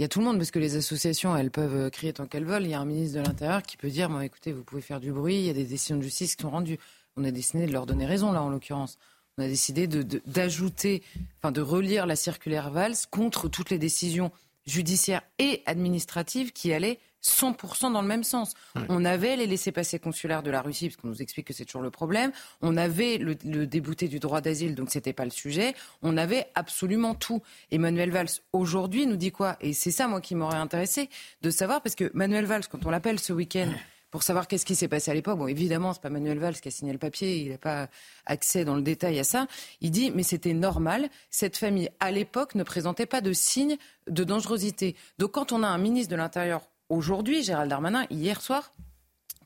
Il y a tout le monde, parce que les associations, elles peuvent euh, crier tant qu'elles veulent. Il y a un ministre de l'Intérieur qui peut dire, écoutez, vous pouvez faire du bruit, il y a des décisions de justice qui sont rendues. On a décidé de leur donner raison, là, en l'occurrence. On a décidé d'ajouter, de, enfin, de relire la circulaire Valls contre toutes les décisions judiciaires et administratives qui allaient 100% dans le même sens. On avait les laissés-passer consulaires de la Russie, parce qu'on nous explique que c'est toujours le problème. On avait le, débouté du droit d'asile, donc c'était pas le sujet. On avait absolument tout. Emmanuel Valls, aujourd'hui, nous dit quoi? Et c'est ça, moi, qui m'aurait intéressé de savoir, parce que Manuel Valls, quand on l'appelle ce week-end, pour savoir qu'est-ce qui s'est passé à l'époque. Bon, évidemment, c'est pas Manuel Valls qui a signé le papier, il n'a pas accès dans le détail à ça. Il dit, mais c'était normal. Cette famille, à l'époque, ne présentait pas de signes de dangerosité. Donc, quand on a un ministre de l'Intérieur aujourd'hui, Gérald Darmanin, hier soir,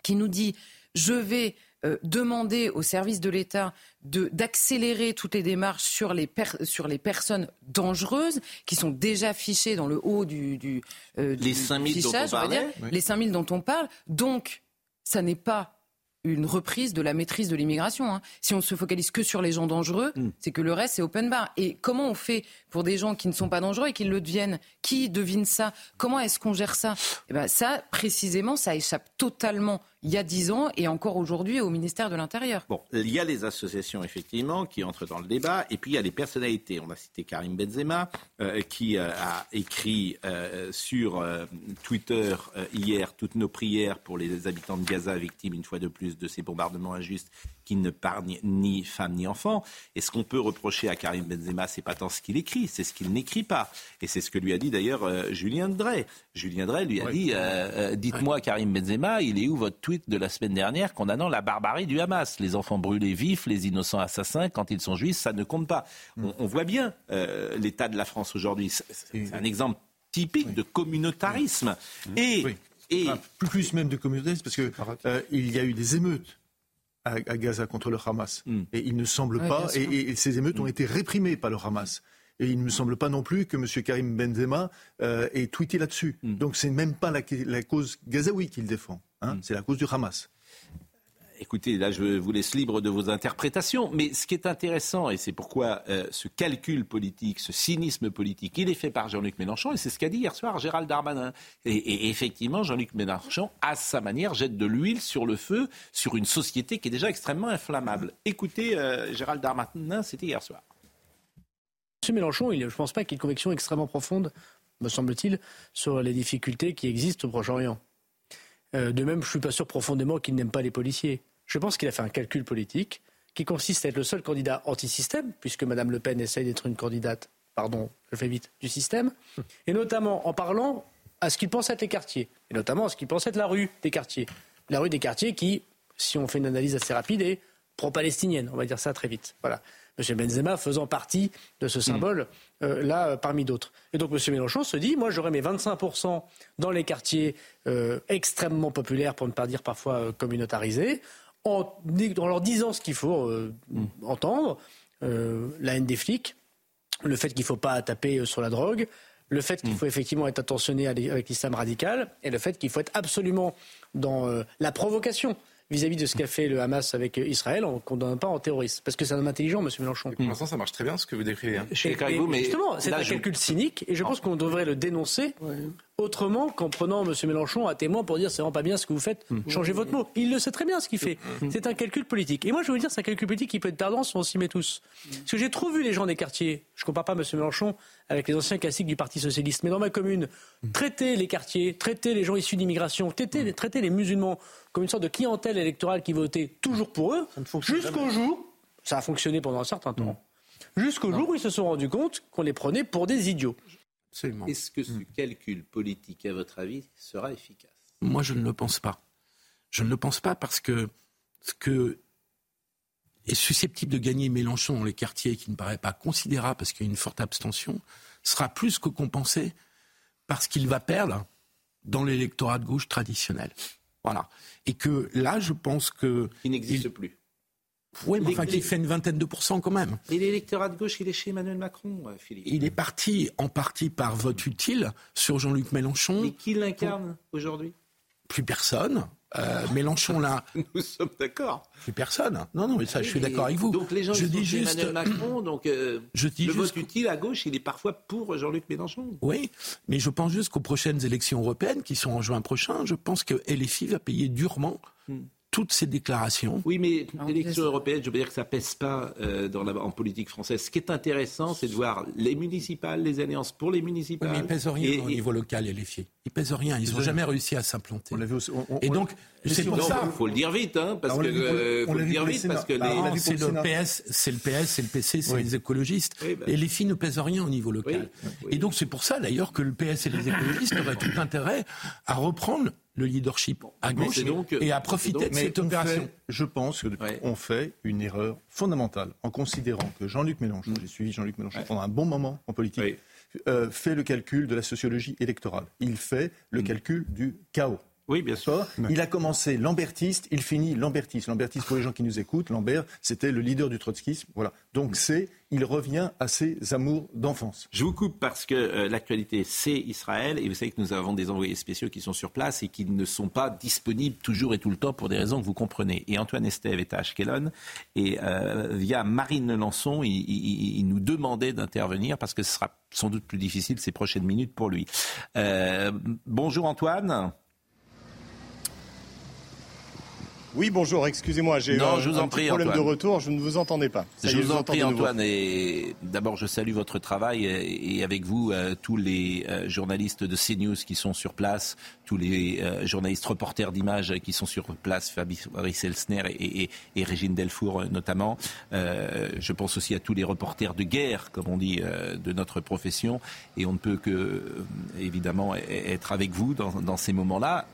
qui nous dit je vais euh, demander aux services de l'État d'accélérer toutes les démarches sur les, sur les personnes dangereuses qui sont déjà fichées dans le haut du, du, euh, les 5000 dont on parlait, les 5000 dont on parle. Donc, ça n'est pas une reprise de la maîtrise de l'immigration. Hein. Si on se focalise que sur les gens dangereux, hmm. c'est que le reste, c'est open bar. Et comment on fait pour des gens qui ne sont pas dangereux et qui le deviennent? Qui devine ça? Comment est-ce qu'on gère ça? Eh ben, Ça, précisément, ça échappe totalement il y a dix ans et encore aujourd'hui au ministère de l'Intérieur. Bon, il y a les associations effectivement qui entrent dans le débat et puis il y a les personnalités. On a cité Karim Benzema euh, qui euh, a écrit euh, sur Twitter hier toutes nos prières pour les habitants de Gaza victimes une fois de plus de ces bombardements injustes qui ne parle ni femme ni enfant. Et ce qu'on peut reprocher à Karim Benzema, c'est pas tant ce qu'il écrit, c'est ce qu'il n'écrit pas. Et c'est ce que lui a dit d'ailleurs euh, Julien Drey. Julien Drey lui a dit euh, euh, Dites-moi, Karim Benzema, il est où votre tweet de la semaine dernière condamnant la barbarie du Hamas? Les enfants brûlés vifs, les innocents assassins, quand ils sont juifs, ça ne compte pas. Mm. On, voit bien l'état de la France aujourd'hui. C'est un exemple typique de communautarisme. Mm. Et, et... plus, même de communautarisme, parce qu'il il y a eu des émeutes à, Gaza contre le Hamas. Hmm. Et il ne semble pas, et, ces émeutes ont hmm. été réprimées par le Hamas. Et il ne me semble pas non plus que M. Karim Benzema euh, ait tweeté là-dessus. Donc hmm. Donc c'est même pas la, la cause gazaoui qu'il défend, hein. c'est la cause du Hamas écoutez, là, je vous laisse libre de vos interprétations, mais ce qui est intéressant, et c'est pourquoi euh, ce calcul politique, ce cynisme politique, il est fait par Jean-Luc Mélenchon, et c'est ce qu'a dit hier soir Gérald Darmanin. Et, effectivement, Jean-Luc Mélenchon, à sa manière, jette de l'huile sur le feu, sur une société qui est déjà extrêmement inflammable. Écoutez, euh, Gérald Darmanin, c'était hier soir. Monsieur Mélenchon, je ne pense pas qu'il ait une conviction extrêmement profonde, me semble-t-il, sur les difficultés qui existent au Proche-Orient. Euh, de même, je ne suis pas sûr profondément qu'il n'aime pas les policiers. Je pense qu'il a fait un calcul politique qui consiste à être le seul candidat anti-système, puisque Mme Le Pen essaye d'être une candidate, pardon, je fais vite, du système, et notamment en parlant à ce qu'il pense être les quartiers, et notamment à ce qu'il pense être la rue des quartiers. La rue des quartiers qui, si on fait une analyse assez rapide, est pro-palestinienne, on va dire ça très vite. Voilà. M. Benzema faisant partie de ce symbole, euh, là, euh, parmi d'autres. Et donc M. Mélenchon se dit, moi j'aurais mes 25% dans les quartiers euh, extrêmement populaires, pour ne pas dire parfois communautarisés, en, leur disant ce qu'il faut mm. entendre, la haine des flics, le fait qu'il ne faut pas taper sur la drogue, le fait qu'il mm. faut effectivement être attentionné avec l'islam radical, et le fait qu'il faut être absolument dans la provocation vis-à-vis de ce qu'a fait le Hamas avec Israël, on ne condamne pas en terroriste. Parce que c'est un homme intelligent, M. Mélenchon. Pour l'instant, ça marche très bien ce que vous décrivez. Hein. mais justement, c'est un calcul cynique et je pense qu'on devrait le dénoncer autrement qu'en prenant M. Mélenchon à témoin pour dire c'est vraiment pas bien ce que vous faites, mm. changez votre mot. Il le sait très bien ce qu'il fait. Mm. C'est un calcul politique. Et moi, je veux vous dire, c'est un calcul politique qui peut être perdant si on s'y met tous. Parce que j'ai trop vu les gens des quartiers, je ne compare pas M. Mélenchon avec les anciens classiques du Parti Socialiste, mais dans ma commune, mm. traiter les quartiers, traiter les gens issus d'immigration, traiter, traiter les musulmans comme une sorte de clientèle électorale qui votait toujours pour eux, jusqu'au jour, ça a fonctionné pendant un certain temps, jusqu'au jour où ils se sont rendus compte qu'on les prenait pour des idiots. Est-ce que ce mm. calcul politique, à votre avis, sera efficace? Moi, je ne le pense pas. Je ne le pense pas parce que ce que est susceptible de gagner Mélenchon dans les quartiers, qui ne paraît pas considérable parce qu'il y a une forte abstention, sera plus que compensé parce qu'il va perdre dans l'électorat de gauche traditionnel. Voilà. Et que là, je pense que. Qui n'existe plus. Oui, mais enfin, qui fait une vingtaine de pourcents quand même. Et l'électorat de gauche, il est chez Emmanuel Macron, euh, Philippe. Il est parti en partie par vote utile sur Jean-Luc Mélenchon. Mais qui l'incarne aujourd'hui? Plus personne. Euh, Mélenchon là. Nous sommes d'accord. Plus personne. Non, non, mais ça, je suis d'accord avec vous. Donc les gens je dis juste... Emmanuel Macron, donc euh, je dis le vote utile à gauche, il est parfois pour Jean-Luc Mélenchon. Oui, mais je pense juste qu'aux prochaines élections européennes, qui sont en juin prochain, je pense que LFI va payer durement. Toutes ces déclarations. Oui, mais l'élection européenne, je veux dire que ça pèse pas euh, dans la, en politique française. Ce qui est intéressant, c'est de voir les municipales, les alliances pour les municipales. mais ils pèsent rien au niveau local, les filles. Ils pèsent rien. Ils n'ont jamais réussi à s'implanter. Et donc, c'est pour ça. Il faut le dire vite, hein, parce que euh, faut le dire vite parce que les... c'est le PS, c'est le PS, c'est le PC, c'est les écologistes. Bah. Et les filles ne pèsent rien au niveau local. Et donc c'est pour ça d'ailleurs que le PS et les écologistes auraient tout intérêt à reprendre le leadership à gauche et à profiter de cette opération. je pense qu'on fait une erreur fondamentale en considérant que Jean-Luc Mélenchon, mm. j'ai suivi Jean-Luc Mélenchon pendant un bon moment en politique, euh, fait le calcul de la sociologie électorale. Il fait le mm. calcul du chaos. Oui, bien sûr. Il a commencé lambertiste, il finit lambertiste. Lambertiste, pour les gens qui nous écoutent, Lambert, c'était le leader du trotskisme. Voilà. Donc c'est, il revient à ses amours d'enfance. Je vous coupe parce que euh, l'actualité, c'est Israël. Et vous savez que nous avons des envoyés spéciaux qui sont sur place et qui ne sont pas disponibles toujours et tout le temps pour des raisons que vous comprenez. Et Antoine Estève est à Ashkelon. Et euh, via Marine Lançon, il, il, nous demandait d'intervenir parce que ce sera sans doute plus difficile ces prochaines minutes pour lui. Euh, bonjour Antoine. Oui, bonjour, excusez-moi, j'ai eu un, je vous en petit problème de retour, je ne vous entendais pas. je vous en prie, Antoine, et d'abord, je salue votre travail et avec vous, euh, tous les euh, journalistes de CNews qui sont sur place, tous les euh, journalistes reporters d'images qui sont sur place, Fabrice Elsner et, et, Régine Delfour notamment. je pense aussi à tous les reporters de guerre, comme on dit, de notre profession. Et on ne peut que, évidemment, e-, être avec vous dans, dans ces moments-là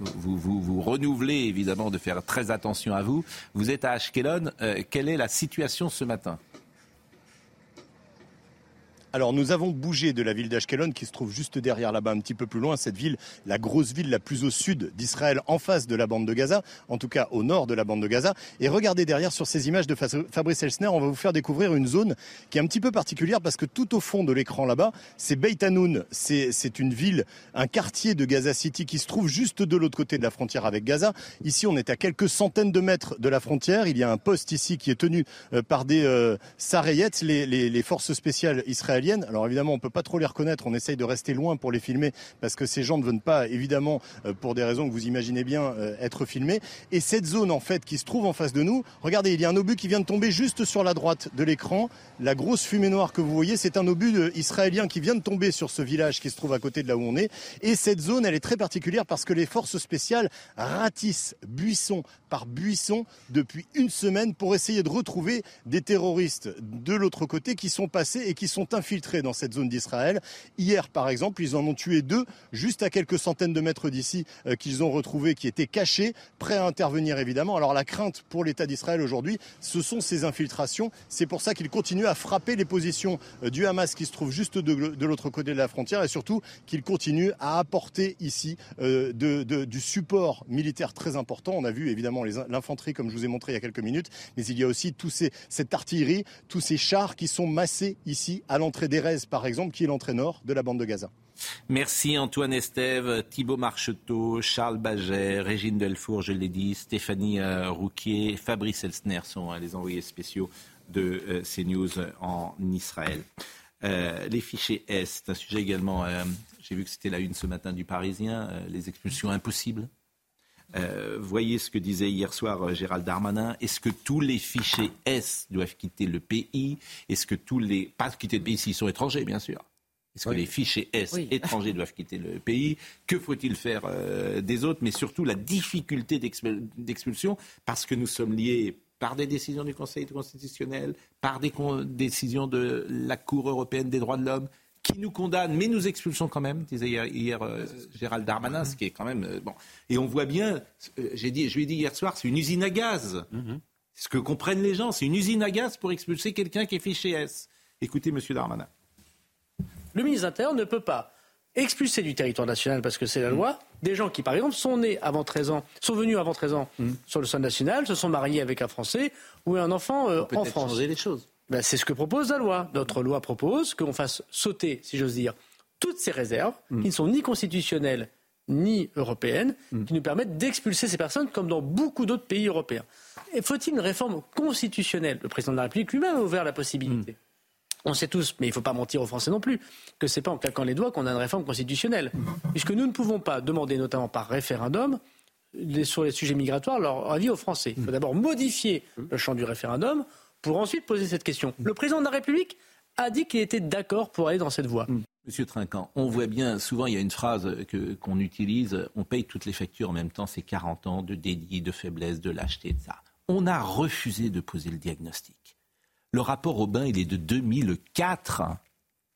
vous, vous, renouvelez évidemment de faire très attention à vous. Vous êtes à Ashkelon. Euh, quelle est la situation ce matin? Alors nous avons bougé de la ville d'Ashkelon qui se trouve juste derrière là-bas, un petit peu plus loin, cette ville, la grosse ville la plus au sud d'Israël, en face de la bande de Gaza, en tout cas au nord de la bande de Gaza. Et regardez derrière sur ces images de Fabrice Elsner, on va vous faire découvrir une zone qui est un petit peu particulière parce que tout au fond de l'écran là-bas, c'est Beit Hanoun. C'est une ville, un quartier de Gaza City qui se trouve juste de l'autre côté de la frontière avec Gaza. Ici, on est à quelques centaines de mètres de la frontière. Il y a un poste ici qui est tenu euh, par des euh, les, forces spéciales israéliennes alors évidemment, on peut pas trop les reconnaître. On essaye de rester loin pour les filmer parce que ces gens ne veulent pas, évidemment, euh, pour des raisons que vous imaginez bien, euh, être filmés. Et cette zone, en fait, qui se trouve en face de nous, regardez, il y a un obus qui vient de tomber juste sur la droite de l'écran. La grosse fumée noire que vous voyez, c'est un obus euh, israélien qui vient de tomber sur ce village qui se trouve à côté de là où on est. Et cette zone, elle est très particulière parce que les forces spéciales ratissent buisson par buisson depuis une semaine pour essayer de retrouver des terroristes de l'autre côté qui sont passés et qui sont infiltrés dans cette zone d'Israël. Hier, par exemple, ils en ont tué deux, juste à quelques centaines de mètres d'ici, euh, qu'ils ont retrouvés, qui étaient cachés, prêts à intervenir évidemment. Alors la crainte pour l'État d'Israël aujourd'hui, ce sont ces infiltrations. C'est pour ça qu'ils continuent à frapper les positions euh, du Hamas qui se trouvent juste de, l'autre côté de la frontière et surtout qu'ils continuent à apporter ici euh, du support militaire très important. On a vu évidemment l'infanterie comme je vous ai montré il y a quelques minutes, mais il y a aussi tous ces, cette artillerie, tous ces chars qui sont massés ici à l'entrée d'Erez par exemple, qui est l'entrée nord de la bande de Gaza. Merci Antoine Estève, Thibault Marcheteau, Charles Baget, Régine Delfour, je l'ai dit, Stéphanie euh, Rouquier, Fabrice Elsner sont hein, les envoyés spéciaux de euh, CNews en Israël. Euh, les fichiers S, c'est un sujet également, j'ai vu que c'était la une ce matin du Parisien, les expulsions impossibles. Voyez ce que disait hier soir Gérald Darmanin. Est-ce que tous les fichiers S doivent quitter le pays? Est-ce que tous les... Pas quitter le pays s'ils sont étrangers, bien sûr. Est-ce que les fichiers S étrangers doivent quitter le pays? Que faut-il faire euh, des autres? Mais surtout la difficulté d'expulsion, parce que nous sommes liés par des décisions du Conseil constitutionnel, par des décisions de la Cour européenne des droits de l'homme, qui nous condamnent, mais nous expulsons quand même, disait hier, euh, Gérald Darmanin, ce qui est quand même euh, bon. Et on voit bien, j'ai dit, je lui ai dit hier soir, c'est une usine à gaz. Mm-hmm. Ce que comprennent les gens, c'est une usine à gaz pour expulser quelqu'un qui est fiché S. Écoutez, Monsieur Darmanin le ministre de l'Intérieur ne peut pas expulser du territoire national parce que c'est la loi des gens qui, par exemple, sont nés avant 13 ans, sont venus avant 13 ans mm. sur le sol national, se sont mariés avec un Français ou un enfant euh, en France. changer les choses. Ben, c'est ce que propose la loi. Notre loi propose qu'on fasse sauter, si j'ose dire, toutes ces réserves mm. qui ne sont ni constitutionnelles ni européennes, mm. qui nous permettent d'expulser ces personnes comme dans beaucoup d'autres pays européens. Faut-il une réforme constitutionnelle? Le président de la République lui-même a ouvert la possibilité. On sait tous, mais il ne faut pas mentir aux Français non plus, que ce n'est pas en claquant les doigts qu'on a une réforme constitutionnelle. Puisque nous ne pouvons pas demander, notamment par référendum, sur les sujets migratoires, leur avis aux Français. Il faut d'abord modifier le champ du référendum pour ensuite poser cette question. Le président de la République a dit qu'il était d'accord pour aller dans cette voie. Monsieur Trinquant, on voit bien, souvent il y a une phrase qu'on utilise, on paye toutes les factures en même temps, c'est 40 ans de délit, de faiblesse, de lâcheté, ça. On a refusé de poser le diagnostic. Le rapport Aubin, il est de 2004.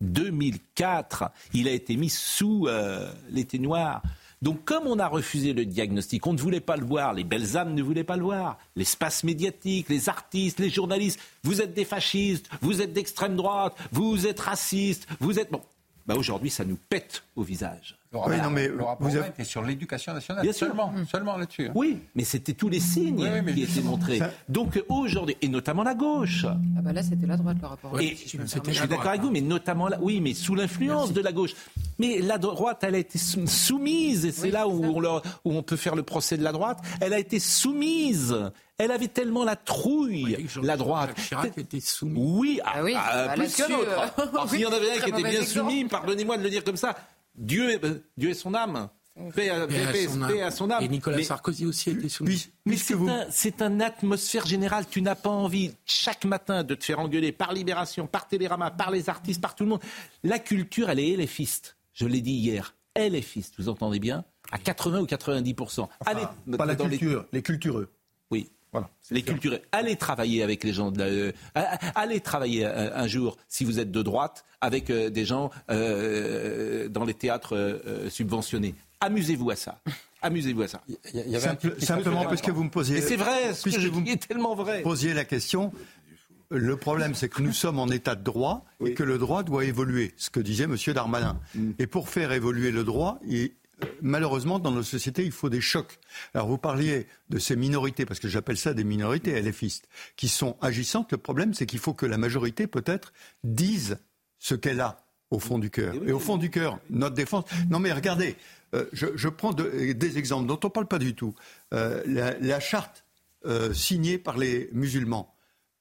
2004. Il a été mis sous euh, l'été noir. Donc comme on a refusé le diagnostic, on ne voulait pas le voir, les belles âmes ne voulaient pas le voir, l'espace médiatique, les artistes, les journalistes, vous êtes des fascistes, vous êtes d'extrême droite, vous êtes racistes, vous êtes... Bon, bah aujourd'hui ça nous pète au visage. Le rapport, oui, non, mais vous avez... sur l'éducation nationale. Bien seulement, sûr. seulement là-dessus. Hein. Oui, mais c'était tous les signes qui étaient montrés. Donc aujourd'hui, et notamment la gauche. Ah bah là, c'était la droite le rapport. Et, je, suis d'accord avec vous, mais notamment là, oui, mais sous l'influence de la gauche. Mais la droite, elle a été soumise, et c'est là où on, où on peut faire le procès de la droite. Elle a été soumise. Elle avait tellement la trouille, la droite. Chirac était soumis. Oui, ah, oui ah, bah plus qu'un autre. Euh, s'il y en avait un qui était bien soumis, pardonnez-moi de le dire comme ça, Dieu est, euh, Dieu est son âme. Paix à, Paix à paix- son âme. paix à son âme. Et Nicolas Mais- Sarkozy aussi était sous mais c'est un, c'est une atmosphère générale. Tu n'as pas envie chaque matin de te faire engueuler par Libération, par Télérama, par les artistes, par tout le monde. La culture, elle est éléphiste. Je l'ai dit hier. Éléphiste, vous entendez bien? À 80 ou 90 Allez, Pas la les- culture, les cultureux. Voilà. Les culturels. Allez travailler avec les gens de la- euh, allez travailler un, un jour, si vous êtes de droite, avec euh, des gens euh, dans les théâtres euh, euh, subventionnés. Amusez-vous à ça. Amusez-vous à ça. Simple- simplement parce que vous me posiez. C'est vrai, ce que je vous dis est tellement vrai. posiez la question. Le problème, c'est que nous sommes en état de droit et que le droit doit évoluer, ce que disait M. Darmanin. Mm. Et pour faire évoluer le droit, il- euh, malheureusement, dans nos sociétés, il faut des chocs. Alors, vous parliez de ces minorités, parce que j'appelle ça des minorités LFistes, qui sont agissantes. Le problème, c'est qu'il faut que la majorité, peut-être, dise ce qu'elle a au fond du cœur. Et au fond du cœur, notre défense. Non, mais regardez, euh, je, prends de- des exemples dont on ne parle pas du tout. Euh, la, la charte euh, signée par les musulmans,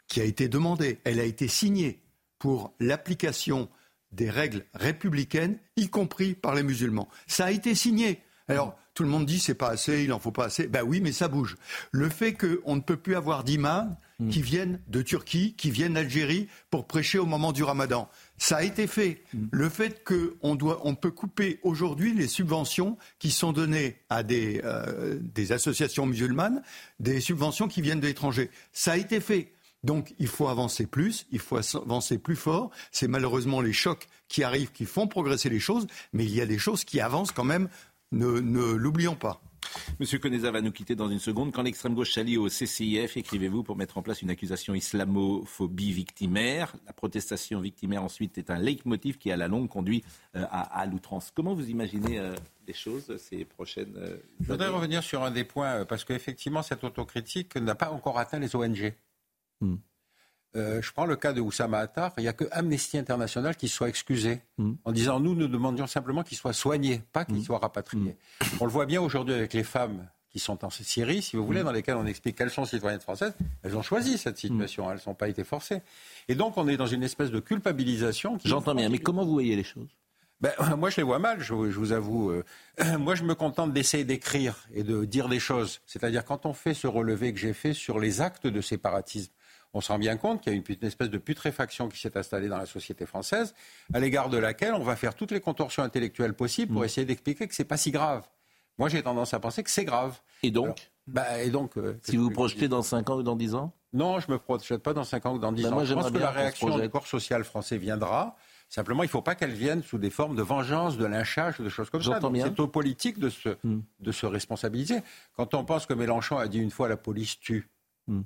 qui a été demandée, elle a été signée pour l'application des règles républicaines, y compris par les musulmans. Ça a été signé. Alors, tout le monde dit c'est pas assez, il en faut pas assez. Ben oui, mais ça bouge. Le fait qu'on ne peut plus avoir d'imams qui viennent de Turquie, qui viennent d'Algérie pour prêcher au moment du ramadan, ça a été fait. Le fait qu'on doit, on peut couper aujourd'hui les subventions qui sont données à des, euh, des associations musulmanes, des subventions qui viennent de l'étranger, ça a été fait. Donc il faut avancer plus, il faut avancer plus fort. C'est malheureusement les chocs qui arrivent qui font progresser les choses, mais il y a des choses qui avancent quand même, ne, ne l'oublions pas. Monsieur Koneza va nous quitter dans une seconde. Quand l'extrême gauche s'allie au CCIF, écrivez-vous pour mettre en place une accusation islamophobie victimaire. La protestation victimaire ensuite est un leitmotiv qui à la longue conduit euh, à, à l'outrance. Comment vous imaginez euh, les choses ces prochaines euh, Je voudrais revenir sur un des points, euh, parce qu'effectivement, cette autocritique n'a pas encore atteint les ONG. Hmm. Euh, je prends le cas de Oussama Attar, il n'y a que Amnesty International qui soit excusé Hmm. en disant nous, nous demandions simplement qu'il soit soigné, pas qu'il soit rapatrié. On le voit bien aujourd'hui avec les femmes qui sont en Syrie, si vous voulez, Hmm. dans lesquelles on explique qu'elles sont citoyennes françaises, elles ont choisi cette situation, elles n'ont pas été forcées. Et donc on est dans une espèce de culpabilisation. J'entends bien, mais comment vous voyez les choses? Ben, moi, je les vois mal, je, je vous avoue. Euh, moi, je me contente d'essayer d'écrire et de dire des choses. C'est-à-dire, quand on fait ce relevé que j'ai fait sur les actes de séparatisme, on se rend bien compte qu'il y a une, une espèce de putréfaction qui s'est installée dans la société française, à l'égard de laquelle on va faire toutes les contorsions intellectuelles possibles pour essayer d'expliquer que c'est pas si grave. Moi, j'ai tendance à penser que c'est grave. Et donc bah, et donc, euh, Si vous vous projetez dans 5 ans ou dans 10 ans? Non, je ne me projette pas dans 5 ans ou dans 10 Ben ans. moi, je pense que la réaction du corps social français viendra. Simplement, il ne faut pas qu'elle vienne sous des formes de vengeance, de lynchage, de choses comme ça. J'entends Donc, bien. C'est aux politiques de se, de se responsabiliser. Quand on pense que Mélenchon a dit une fois la police tue,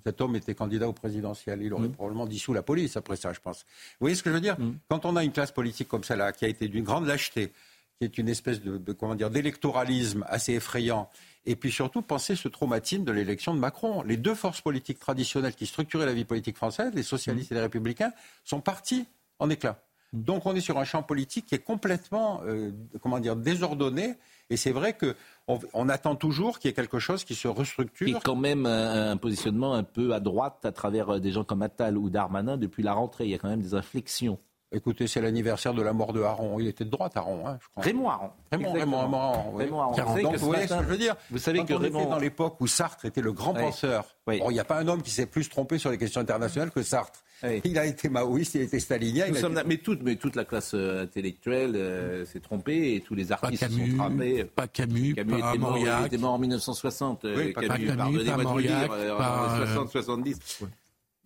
cet homme était candidat au présidentiel, il aurait probablement dissous la police après ça, je pense. Vous voyez ce que je veux dire Quand on a une classe politique comme celle-là, qui a été d'une grande lâcheté, qui est une espèce de, de- comment dire d'électoralisme assez effrayant. Et puis surtout, penser ce traumatisme de l'élection de Macron. Les deux forces politiques traditionnelles qui structuraient la vie politique française, les socialistes et les républicains, sont partis en éclat. Donc on est sur un champ politique qui est complètement, euh, comment dire, désordonné. Et c'est vrai que on, on attend toujours qu'il y ait quelque chose qui se restructure. Et quand même un, un positionnement un peu à droite à travers euh, des gens comme Attal ou Darmanin depuis la rentrée. Il y a quand même des inflexions. Écoutez, c'est l'anniversaire de la mort de Haron. Il était de droite, Haron, hein, je crois. Raymond Aron. Raymond. Raymond, Aron, oui. Raymond Aron. Vous savez que vous voyez ce que je veux dire Vous savez Quand que on était Raymond- dans l'époque où Sartre était le grand Oui. penseur, Oui. bon, il n'y a pas un homme qui s'est plus trompé sur les questions internationales que Sartre. Il a été maoïste, il a été stalinien. Nous il a sommes été- là- mais, toute, mais toute la classe euh, intellectuelle euh, s'est trompée et tous les artistes se sont trompés. pas Camus, Camus pas était mort, Mauriac. était mort en 1960. euh, Oui, pas Camus, Camus, pas dire, Mauriac, pas, en euh, 60-70.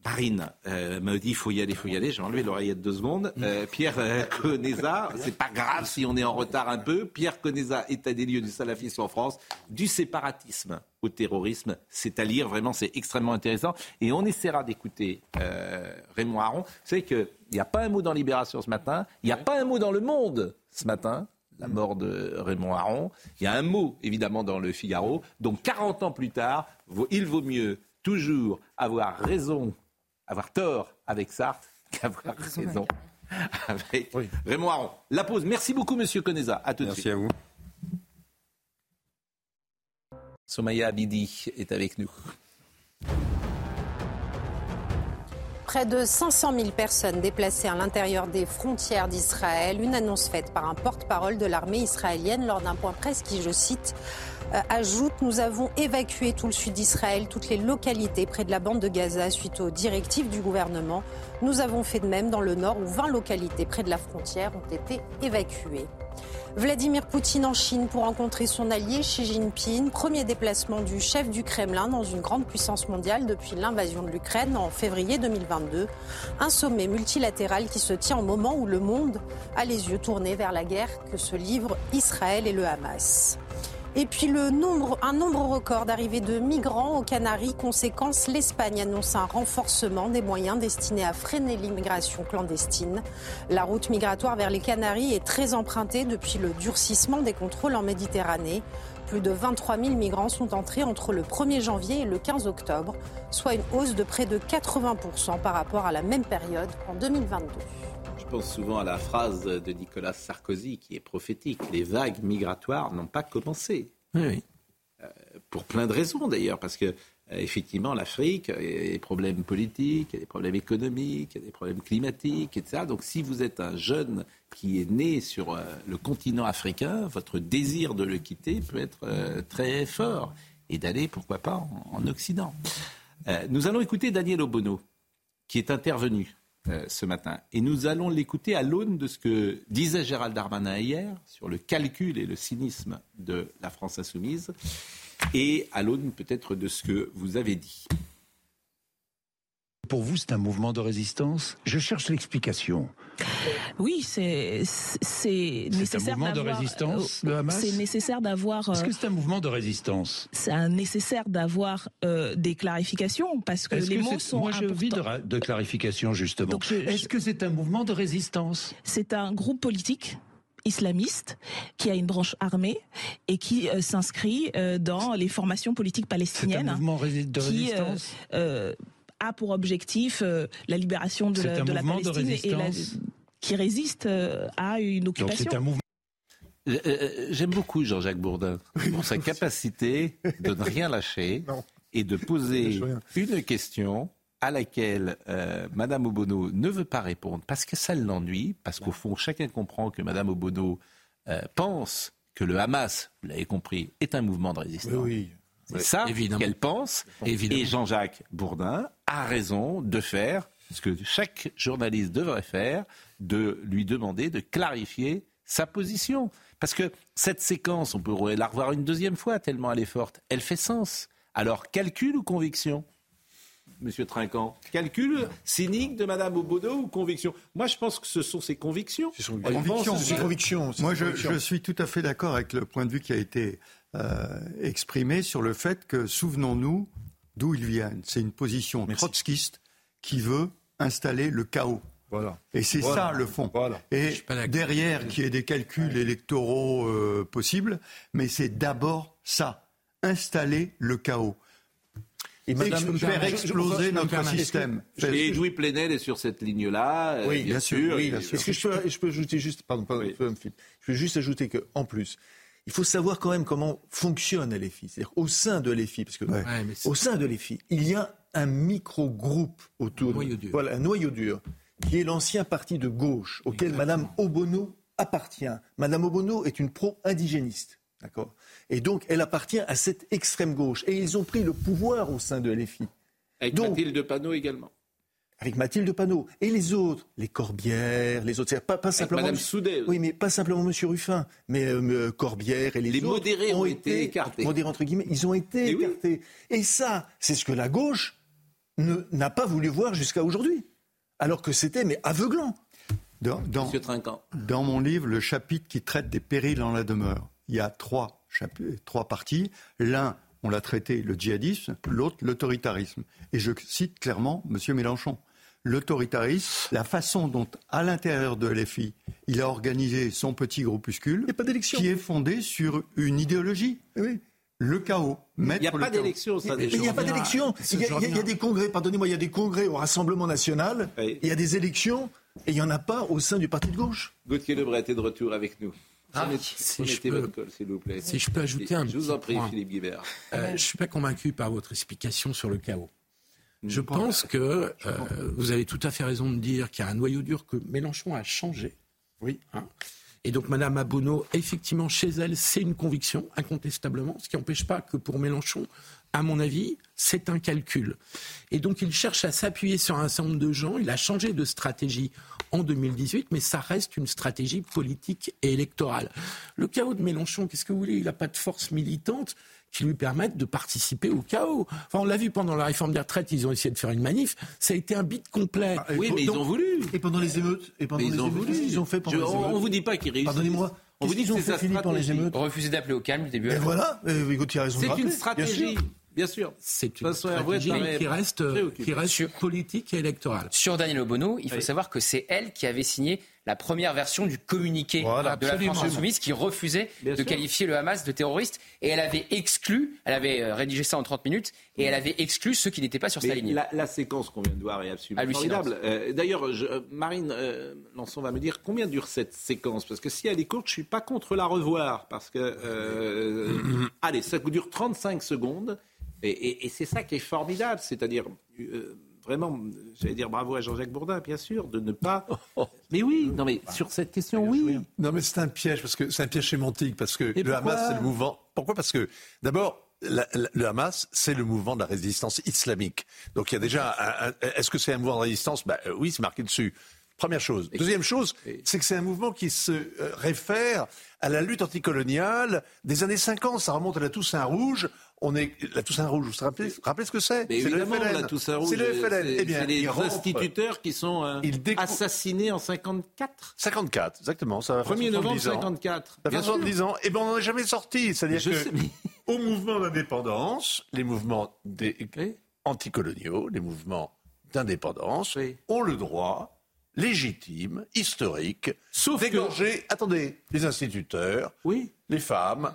Marine euh, me dit il faut y aller, il faut y aller. J'ai enlevé l'oreillette deux secondes. Euh, Pierre euh, Conesa, c'est pas grave si on est en retard un peu. Pierre Conesa, état des lieux du salafisme en France, du séparatisme au terrorisme. C'est à lire, vraiment, c'est extrêmement intéressant. Et on essaiera d'écouter euh, Raymond Aron. Vous savez qu'il n'y a pas un mot dans Libération ce matin, il n'y a pas un mot dans Le Monde ce matin. La mort de Raymond Aron. Il y a un mot, évidemment, dans le Figaro. Donc, 40 ans plus tard, il vaut mieux toujours avoir raison avoir tort avec Sartre qu'avoir raison avec Raymond Aron. La pause. Merci beaucoup, monsieur Conesa. À tout de Merci suite. à vous. Somaya Abidi est avec nous. Près de 500 000 personnes déplacées à l'intérieur des frontières d'Israël. Une annonce faite par un porte-parole de l'armée israélienne lors d'un point presse qui, je cite, euh, ajoute Nous avons évacué tout le sud d'Israël, toutes les localités près de la bande de Gaza suite aux directives du gouvernement. Nous avons fait de même dans le nord où 20 localités près de la frontière ont été évacuées. Vladimir Poutine en Chine pour rencontrer son allié Xi Jinping. Premier déplacement du chef du Kremlin dans une grande puissance mondiale depuis l'invasion de l'Ukraine en février 2022. Un sommet multilatéral qui se tient au moment où le monde a les yeux tournés vers la guerre que se livrent Israël et le Hamas. Et puis un nombre record d'arrivées de migrants aux Canaries. Conséquence, l'Espagne annonce un renforcement des moyens destinés à freiner l'immigration clandestine. La route migratoire vers les Canaries est très empruntée depuis le durcissement des contrôles en Méditerranée. Plus de 23 000 migrants sont entrés entre le 1er janvier et le 15 octobre, soit une hausse de près de 80% par rapport à la même période en 2022. Je pense souvent à la phrase de Nicolas Sarkozy qui est prophétique. Les vagues migratoires n'ont pas commencé. Oui. Euh, pour plein de raisons d'ailleurs, parce que euh, effectivement l'Afrique, il y a des problèmes politiques, il y a des problèmes économiques, il y a des problèmes climatiques, etc. Donc si vous êtes un jeune qui est né sur euh, le continent africain, votre désir de le quitter peut être très fort et d'aller, pourquoi pas, en, en Occident. nous allons écouter Daniel Obono, qui est intervenu ce matin. Et nous allons l'écouter à l'aune de ce que disait Gérald Darmanin hier sur le calcul et le cynisme de la France insoumise et à l'aune peut-être de ce que vous avez dit. Pour vous, c'est un mouvement de résistance? Je cherche l'explication. Oui, c'est c'est nécessaire. un mouvement de résistance, le Hamas C'est nécessaire d'avoir. Est-ce que c'est un mouvement de résistance? C'est nécessaire d'avoir euh, des clarifications parce que les mots sont Moi, je vis de, de clarification justement. Est-ce que c'est un mouvement de résistance? C'est un groupe politique islamiste qui a une branche armée et qui euh, s'inscrit euh, dans les formations politiques palestiniennes. C'est un mouvement de résistance? A pour objectif euh, la libération de, la, de la, Palestine et qui résiste euh, à une occupation. un mouvement. Euh, J'aime beaucoup Jean-Jacques Bourdin pour sa capacité de ne rien lâcher et de poser une question à laquelle Madame Obono ne veut pas répondre parce que ça l'ennuie, parce qu'au fond chacun comprend que Madame Obono pense que le Hamas, vous l'avez compris, est un mouvement de résistance. Oui, c'est ça qu'elle pense. Et Jean-Jacques Bourdin a raison de faire ce que chaque journaliste devrait faire, de lui demander de clarifier sa position. Parce que cette séquence, on pourrait la revoir une deuxième fois tellement elle est forte, elle fait sens. Alors, calcul ou conviction? Monsieur Trinquant, calcul cynique de Madame Obodo ou conviction? Moi, je pense que ce sont ses convictions. Ce sont convictions. Moi, je, suis tout à fait d'accord avec le point de vue qui a été euh, exprimé sur le fait que, souvenons-nous d'où ils viennent. C'est une position trotskiste qui veut installer le chaos. Voilà. Et c'est ça le fond. Et derrière, qu'il y ait des calculs électoraux euh, possibles, mais c'est d'abord ça, installer le chaos. Et faire exploser notre système. Et Louis Plenel est sur cette ligne-là. Euh, oui, bien, sûr. Est-ce que je peux, je peux ajouter juste, pardon, pardon je peux juste ajouter qu'en plus, il faut savoir quand même comment fonctionne LFI. C'est-à-dire au sein de LFI, parce que au sein de LFI, il y a un micro-groupe autour, noyau dur. voilà, un noyau dur, qui est l'ancien parti de gauche auquel Madame Obono appartient. Madame Obono est une pro-indigéniste, d'accord? Et donc elle appartient à cette extrême gauche. Et ils ont pris le pouvoir au sein de LFI. Avec donc, Mathilde Panot également avec Mathilde Panot et les autres, les Corbières, les autres, pas, pas simplement Madame Soudet. Oui, mais pas simplement Monsieur Ruffin, mais euh, Corbière et les, les autres. modérés ont, été écartés. Modérés entre guillemets, ils ont été écartés. Et ça, c'est ce que la gauche n'a pas voulu voir jusqu'à aujourd'hui, alors que c'était mais aveuglant. Dans, dans, dans, mon livre, le chapitre qui traite des périls en la demeure, il y a trois, trois parties. L'un on l'a traité le djihadisme, l'autre l'autoritarisme. Et je cite clairement M. Mélenchon. L'autoritarisme, la façon dont, à l'intérieur de l'FI, il a organisé son petit groupuscule, qui est fondé sur une idéologie. Oui le chaos. Il n'y a pas d'élection, ça. Il n'y a pas d'élection. Il, y a des congrès, pardonnez-moi, il y a des congrès au Rassemblement national, il y a des élections, et il n'y en a pas au sein du parti de gauche. Gauthier Lebret est de retour avec nous. Ah, si, je peux, s'il vous plaît. si je peux ajouter un je vous en prie, Philippe Guibert. Euh, je ne suis pas convaincu par votre explication sur le chaos. Je pense que vous avez tout à fait raison de dire qu'il y a un noyau dur que Mélenchon a changé. Oui. Hein. Et donc, Madame Abonneau, effectivement, chez elle, c'est une conviction, incontestablement, ce qui n'empêche pas que pour Mélenchon, à mon avis, c'est un calcul. Et donc, il cherche à s'appuyer sur un certain nombre de gens. Il a changé de stratégie en 2018, mais ça reste une stratégie politique et électorale. Le chaos de Mélenchon, qu'est-ce que vous voulez? Il n'a pas de force militante qui lui permettent de participer au chaos. Enfin, on l'a vu pendant la réforme des retraites, ils ont essayé de faire une manif. Ça a été un bit complet. Ah, oui, mais ils ont voulu. Et pendant les émeutes Et pendant ils ont voulu. Ils ont fait pendant les émeutes. On vous dit pas qu'ils réussissent. Pardonnez-moi. On vous dit qu'ils ont fait Philippe pendant les émeutes? Refuser d'appeler au calme du début. Et voilà. Écoute, il a raison C'est une stratégie. Bien sûr. C'est une stratégie qui reste, qui reste politique et électorale. Sur Daniel Obono, il faut savoir que c'est elle qui avait signé la première version du communiqué de la France insoumise qui refusait de qualifier le Hamas de terroriste. Et elle avait exclu, elle avait euh, rédigé ça en 30 minutes, et elle avait exclu ceux qui n'étaient pas sur sa ligne. La, séquence qu'on vient de voir est absolument formidable. Euh, d'ailleurs, euh, Marine Lançon va me dire combien dure cette séquence? Parce que si elle est courte, je ne suis pas contre la revoir. Parce que, allez, ça dure 35 secondes. Et, c'est ça qui est formidable. C'est-à-dire vraiment, j'allais dire bravo à Jean-Jacques Bourdin, bien sûr, de ne pas. Mais oui, non, mais sur cette question, oui. Non, mais c'est un piège, parce que c'est un piège sémantique, parce que le Hamas, c'est le mouvement. Pourquoi? Parce que, d'abord, le Hamas, c'est le mouvement de la résistance islamique. Donc il y a déjà. Est-ce que c'est un mouvement de résistance? Ben, Oui, c'est marqué dessus. Première chose. Deuxième chose, c'est que c'est un mouvement qui se euh, réfère à la lutte anticoloniale des années 50. Ça remonte à la Toussaint Rouge on est la Toussaint Rouge. Vous vous rappelez, rappelez ce que c'est? C'est le FLN. La Toussaint Rouge. C'est le FLN. Eh bien, les instituteurs qui sont euh, assassinés en 54. 54, exactement. Ça 1er novembre 54. Ça fait 70 ans. Et eh ben on n'en est jamais sorti. C'est-à-dire que au mouvement d'indépendance, les mouvements des... anticoloniaux, les mouvements d'indépendance ont le droit légitime, historique, Sauf d'égorger, attendez, les instituteurs, oui. les femmes,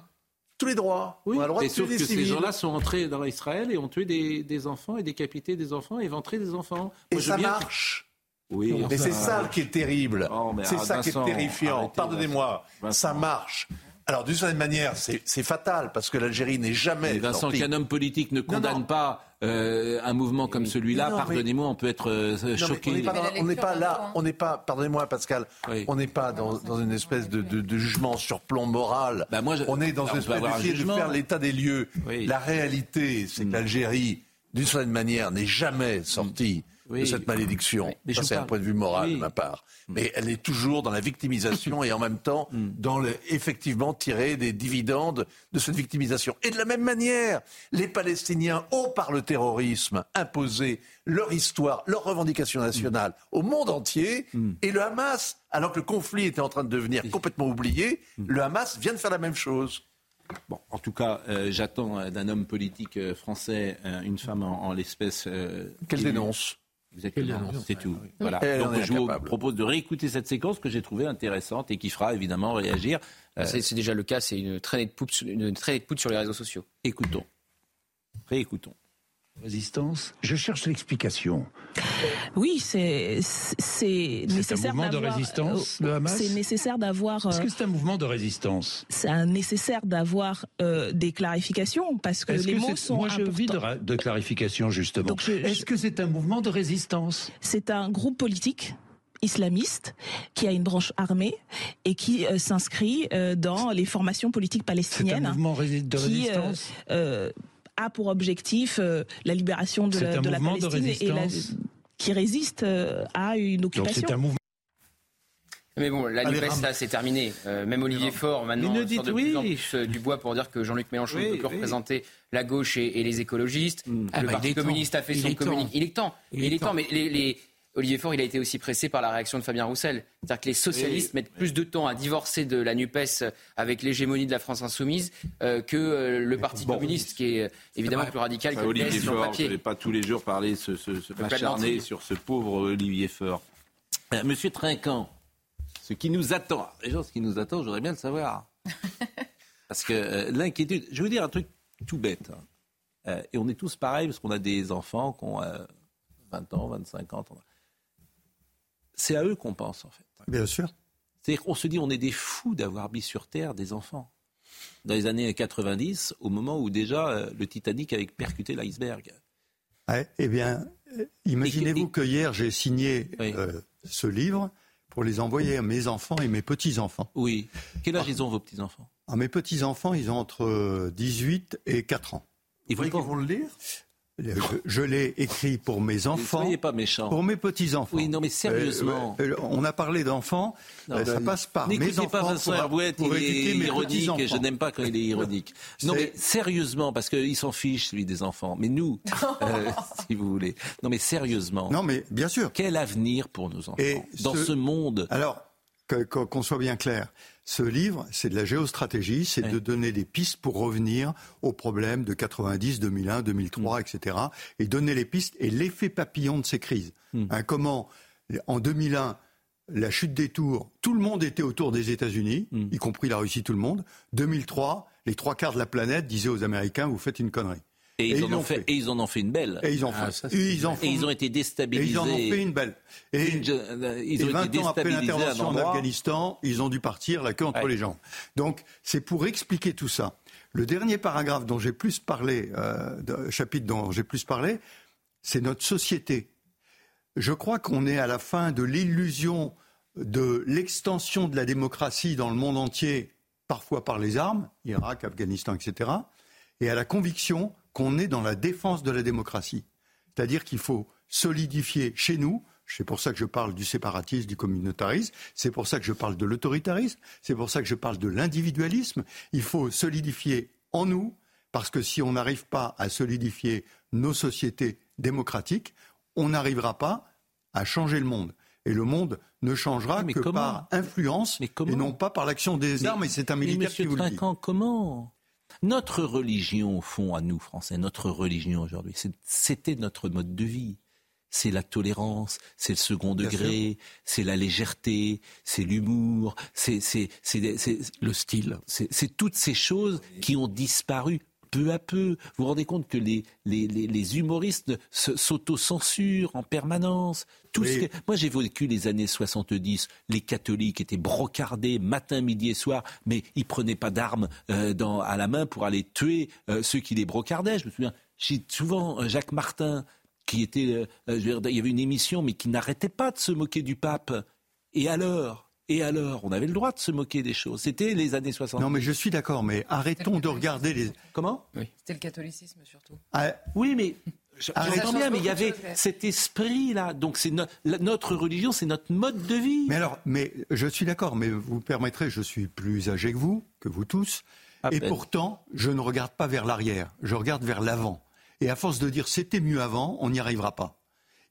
tous les droits. Oui, on sauf que ces gens-là sont entrés dans Israël et ont tué des, enfants et décapité des enfants et éventré des enfants. et ça marche. Oui, mais c'est ça qui est terrible. Oh, c'est ça qui est terrifiant. Pardonnez-moi, ça marche. Alors, d'une certaine manière, c'est fatal parce que l'Algérie n'est jamais. Vincent, qu'un homme politique ne condamne pas euh, un mouvement comme celui-là, pardonnez-moi, on peut être euh, choqué. On n'est pas, là, on n'est pas, pardonnez-moi Pascal, on n'est pas dans, une espèce de, jugement sur plomb moral. Bah, moi, on est dans une espèce de faire l'état des lieux. La réalité, c'est que mm. l'Algérie, d'une certaine manière, n'est jamais sortie de cette malédiction. Ça, c'est un point de vue moral de ma part. Mm. Mais elle est toujours dans la victimisation et en même temps mm. dans le, effectivement tirer des dividendes de cette victimisation. Et de la même manière, les Palestiniens ont par le terrorisme imposé leur histoire, leurs revendications nationales mm. au monde entier. Et le Hamas, alors que le conflit était en train de devenir complètement oublié, le Hamas vient de faire la même chose. Bon, en tout cas, euh, j'attends euh, d'un homme politique euh, français, une femme en, l'espèce. Qu'elle dénonce. Exactement, c'est tout. Voilà. Donc je vous propose de réécouter cette séquence que j'ai trouvée intéressante et qui fera évidemment réagir. Euh, c'est déjà le cas, c'est une traînée de poudre, une traînée de poudre sur les réseaux sociaux. Écoutons. Réécoutons. Résistance. Je cherche l'explication. Oui, c'est c'est nécessaire. un mouvement de résistance, le Hamas. C'est nécessaire d'avoir. Est-ce que c'est un mouvement de résistance C'est nécessaire d'avoir euh, des clarifications parce que les mots sont Moi, je vis de, clarification justement. Est-ce que c'est un mouvement de résistance C'est un groupe politique islamiste qui a une branche armée et qui euh, s'inscrit euh, dans les formations politiques palestiniennes. C'est un mouvement de résistance a pour objectif euh, la libération de, la, Palestine et qui résiste euh, à une occupation. c'est un mouvement mais bon, la NUPES, là, c'est terminé. Euh, même Olivier Faure, maintenant, ne sort de plus en plus du bois pour dire que Jean-Luc Mélenchon ne peut plus représenter la gauche et, les écologistes. Mm. le ah bah, Parti communiste a fait son communiqué. Il est temps. Il, est temps, mais les, Olivier Faure, il a été aussi pressé par la réaction de Fabien Roussel. C'est-à-dire que les socialistes mettent plus de temps à divorcer de la NUPES avec l'hégémonie de la France insoumise euh, que euh, le Parti communiste, qui est euh, évidemment plus radical que Olivier le Faure, papier. Je ne vais pas tous les jours parler, se, se, se acharner sur ce pauvre Olivier Faure. Monsieur Trinquant, ce qui nous attend, déjà ce qui nous attend, j'aurais bien le savoir. Parce que l'inquiétude, je vais vous dire un truc tout bête. Hein. et on est tous pareils parce qu'on a des enfants qui ont 20 ans, 25 ans c'est à eux qu'on pense en fait. Bien sûr. C'est-à-dire qu'on se dit on est des fous d'avoir mis sur terre des enfants. Dans les années 90, au moment où déjà euh, le Titanic avait percuté l'iceberg. eh bien, imaginez-vous que hier, j'ai signé ce livre pour les envoyer à mes enfants et mes petits-enfants. Oui. Quel âge ils ont, vos petits-enfants? Ah, Mes petits-enfants, ils ont entre 18 et 4 ans. Ils vont le lire? Je, l'ai écrit pour mes enfants. soyez pas méchant. Pour mes petits-enfants. Oui, non, mais sérieusement. Euh, euh, on a parlé d'enfants. Euh, ça passe par mes enfants. pas Vincent Herbouet, il est ironique et je n'aime pas quand il est ironique. Non, mais sérieusement, parce qu'il s'en fiche, lui, des enfants. Mais nous, si vous voulez. Non, mais sérieusement. Non, mais bien sûr. Quel avenir pour nos enfants dans ce monde Alors, qu'on soit bien clair. Ce livre, c'est de la géostratégie, c'est de donner des pistes pour revenir aux problèmes de 90, 2001, 2003, etc. Et donner les pistes et l'effet papillon de ces crises. Hmm. Hein, comment, en 2001, la chute des tours, tout le monde était autour des États-Unis, hmm. y compris la Russie, tout le monde. 2003, les trois quarts de la planète disaient aux Américains, vous faites une connerie. Et, ils, en ont fait, et ils en ont fait une belle. Et ils, ont ah, fait, ils, ont, et ils ont été déstabilisés. Et ils en ont fait une belle. Et, euh, ils ont 20 été ans après l'intervention en Afghanistan, ils ont dû partir la queue entre les jambes. Donc c'est pour expliquer tout ça. Le dernier paragraphe dont j'ai plus parlé, euh, chapitre dont j'ai plus parlé, c'est notre société. Je crois qu'on est à la fin de l'illusion de l'extension de la démocratie dans le monde entier, parfois par les armes, Irak, Afghanistan, etc., et à la conviction qu'on est dans la défense de la démocratie. C'est-à-dire qu'il faut solidifier chez nous, c'est pour ça que je parle du séparatisme, du communautarisme, c'est pour ça que je parle de l'autoritarisme, c'est pour ça que je parle de l'individualisme. Il faut solidifier en nous, parce que si on n'arrive pas à solidifier nos sociétés démocratiques, on n'arrivera pas à changer le monde. Et le monde ne changera que par influence et non pas par l'action des armes. Et c'est un militaire qui vous le dit. Comment notre religion, au fond, à nous, Français, notre religion aujourd'hui, c'était notre mode de vie. C'est la tolérance, c'est le second degré, c'est la légèreté, c'est l'humour, c'est le style. C'est toutes ces choses qui ont disparu peu à peu. Vous vous rendez compte que les, les, les, humoristes s'autocensurent en permanence. Tout Moi, j'ai vécu les années 70. Les catholiques étaient brocardés matin, midi et soir, mais ils prenaient pas d'armes euh, à la main pour aller tuer euh, ceux qui les brocardaient. Je me souviens, souvent euh, Jacques Martin, qui était, il y avait une émission, mais qui n'arrêtait pas de se moquer du pape. Et alors? Et alors, on avait le droit de se moquer des choses. C'était les années 60. Non, mais je suis d'accord, mais arrêtons de regarder les. Comment? C'était le catholicisme surtout. Ah, oui, mais. Arrêtons bien, mais il y avait cet esprit-là. Donc c'est notre religion, c'est notre mode de vie. Mais alors, mais je suis d'accord, mais vous permettrez, je suis plus âgé que vous, que vous tous, et pourtant, je ne regarde pas vers l'arrière, je regarde vers l'avant. Et à force de dire c'était mieux avant, on n'y arrivera pas.